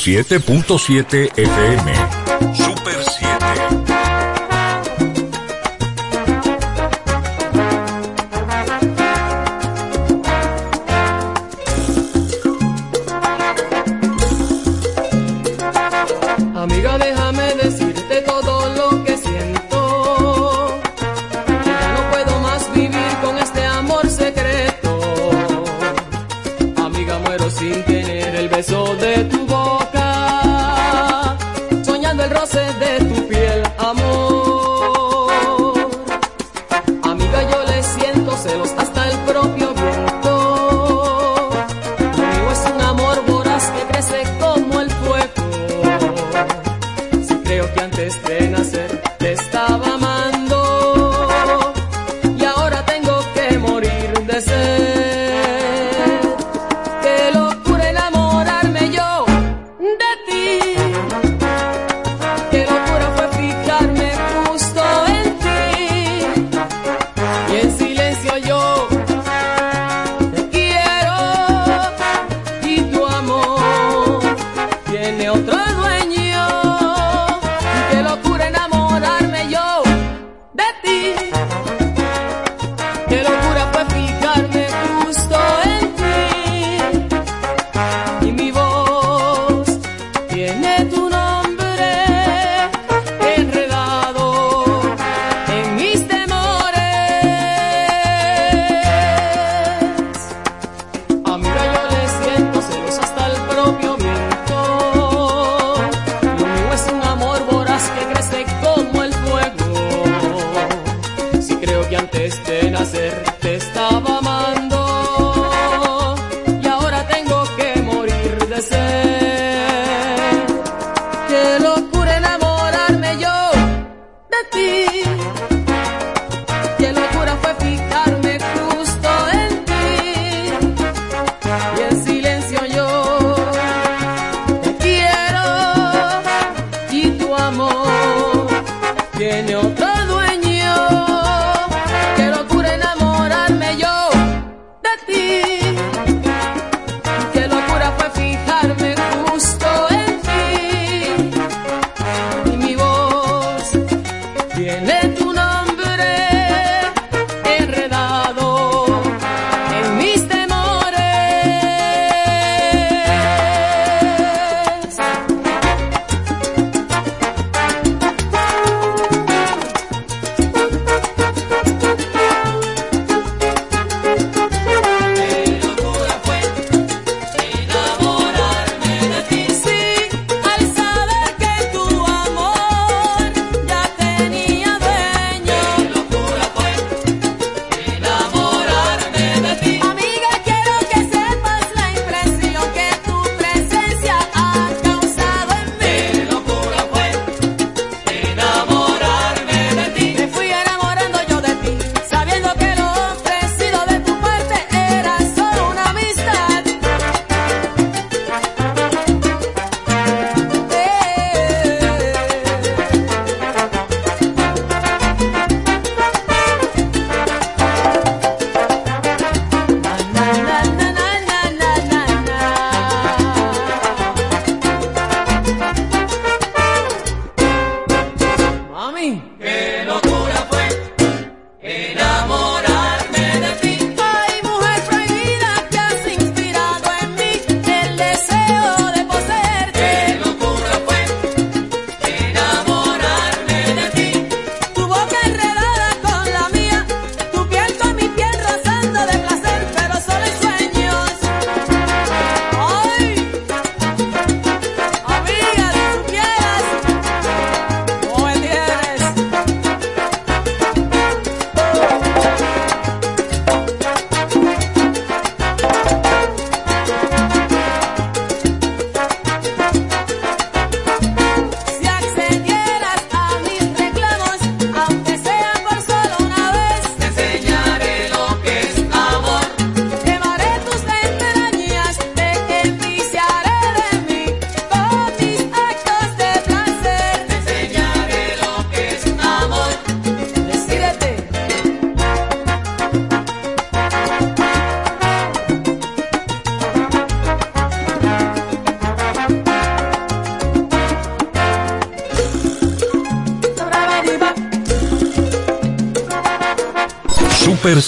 107.7 FM.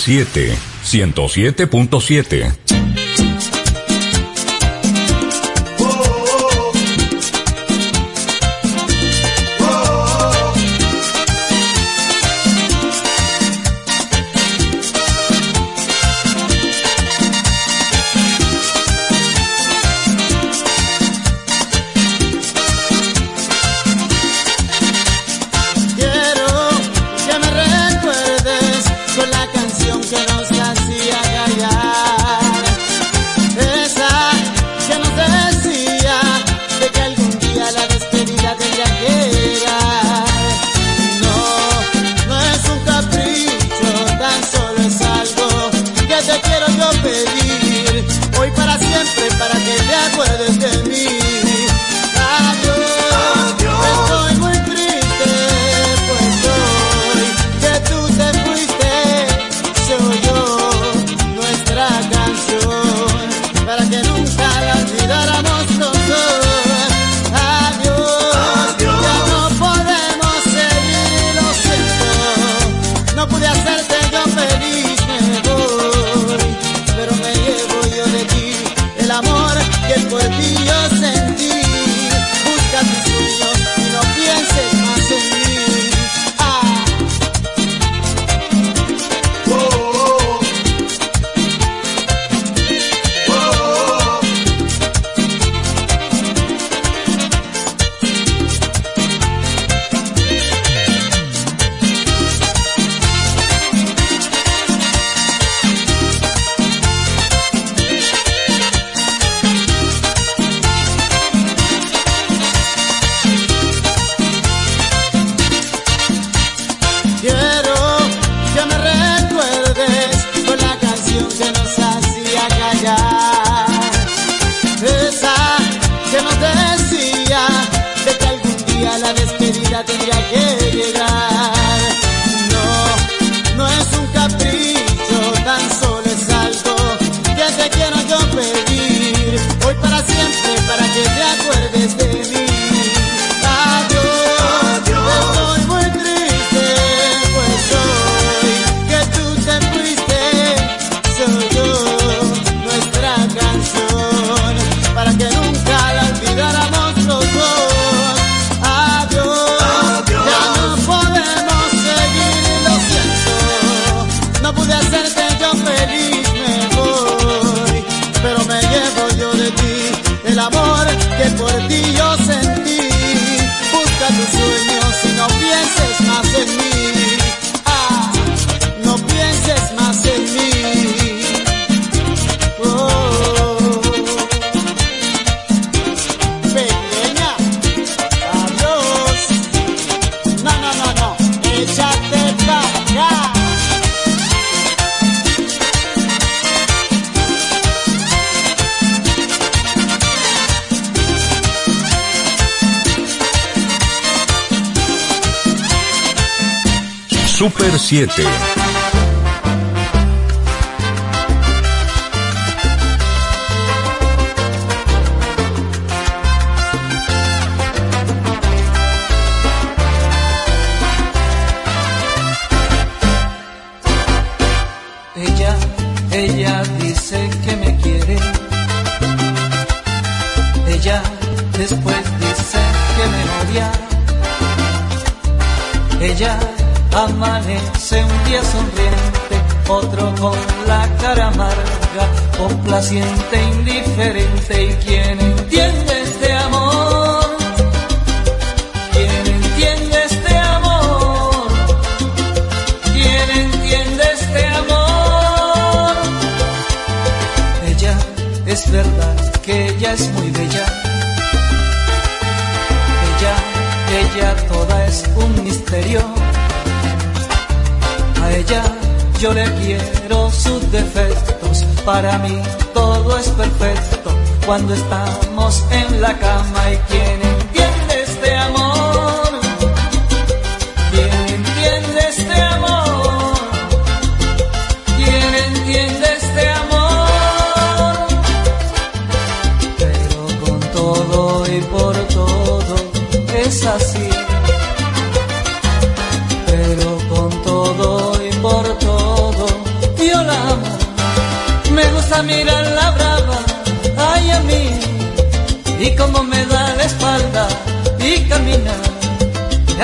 7, 107.7.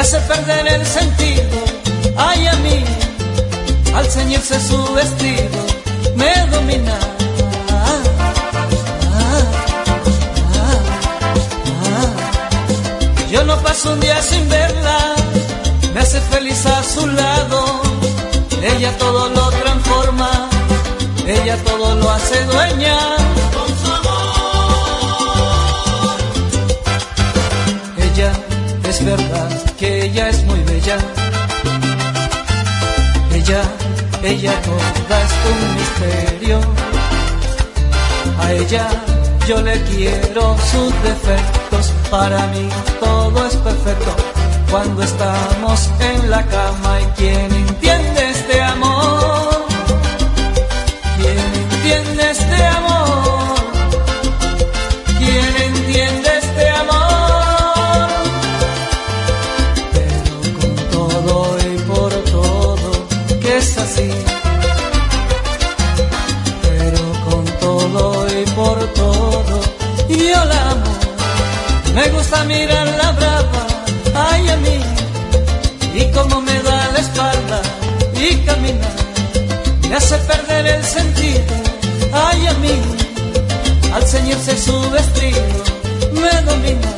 hace perder el sentido. Ay, a mí, al ceñirse su vestido, me domina. Yo no paso un día sin verla, me hace feliz a su lado. Ella todo lo transforma, ella todo lo hace dueña. es verdad que ella es muy bella. Ella, ella toda es un misterio. A ella yo le quiero sus defectos. Para mí todo es perfecto cuando estamos en la cama y quien entiende gusta mirar la brava, ay a mí, y como me da la espalda y caminar, me hace perder el sentido, ay a mí, al ceñirse su vestido, me domina.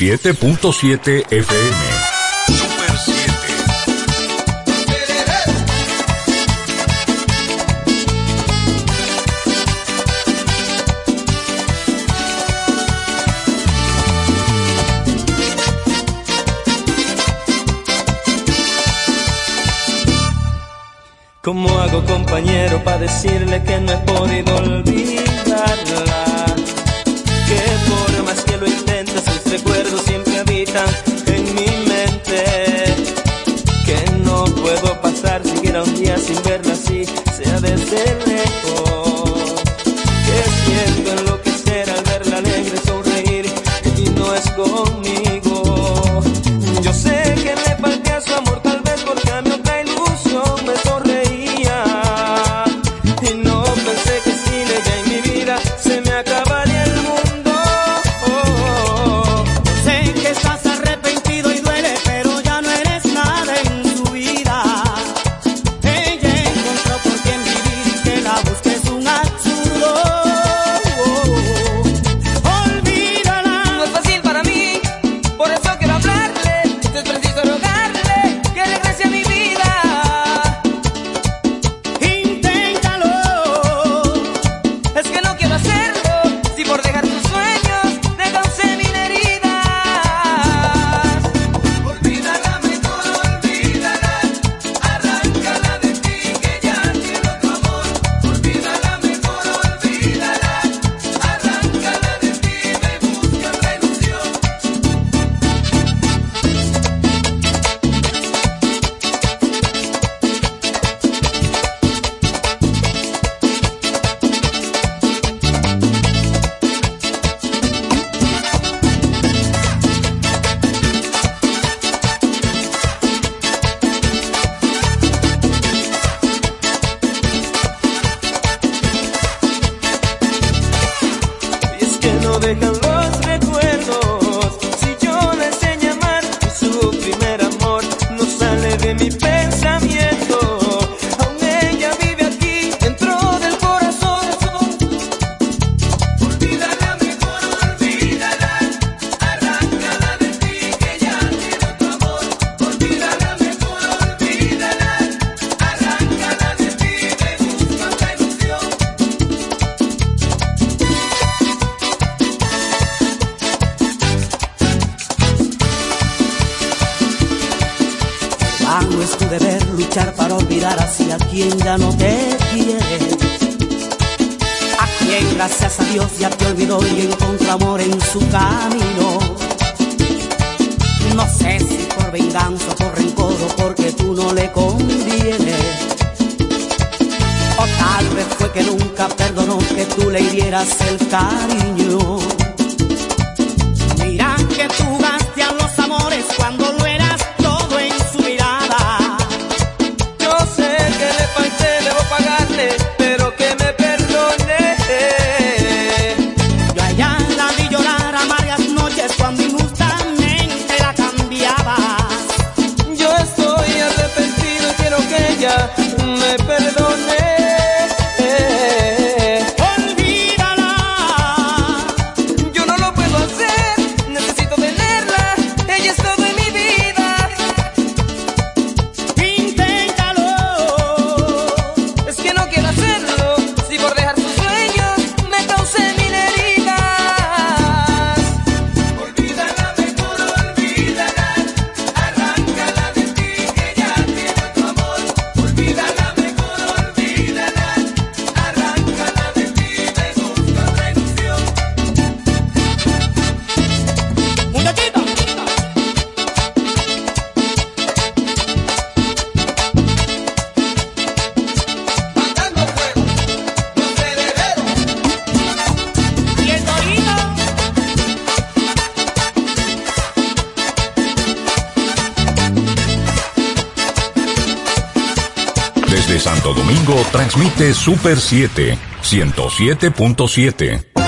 107.7 FM. ¿Cómo hago compañero para decirle que no? Super 7, 107.7.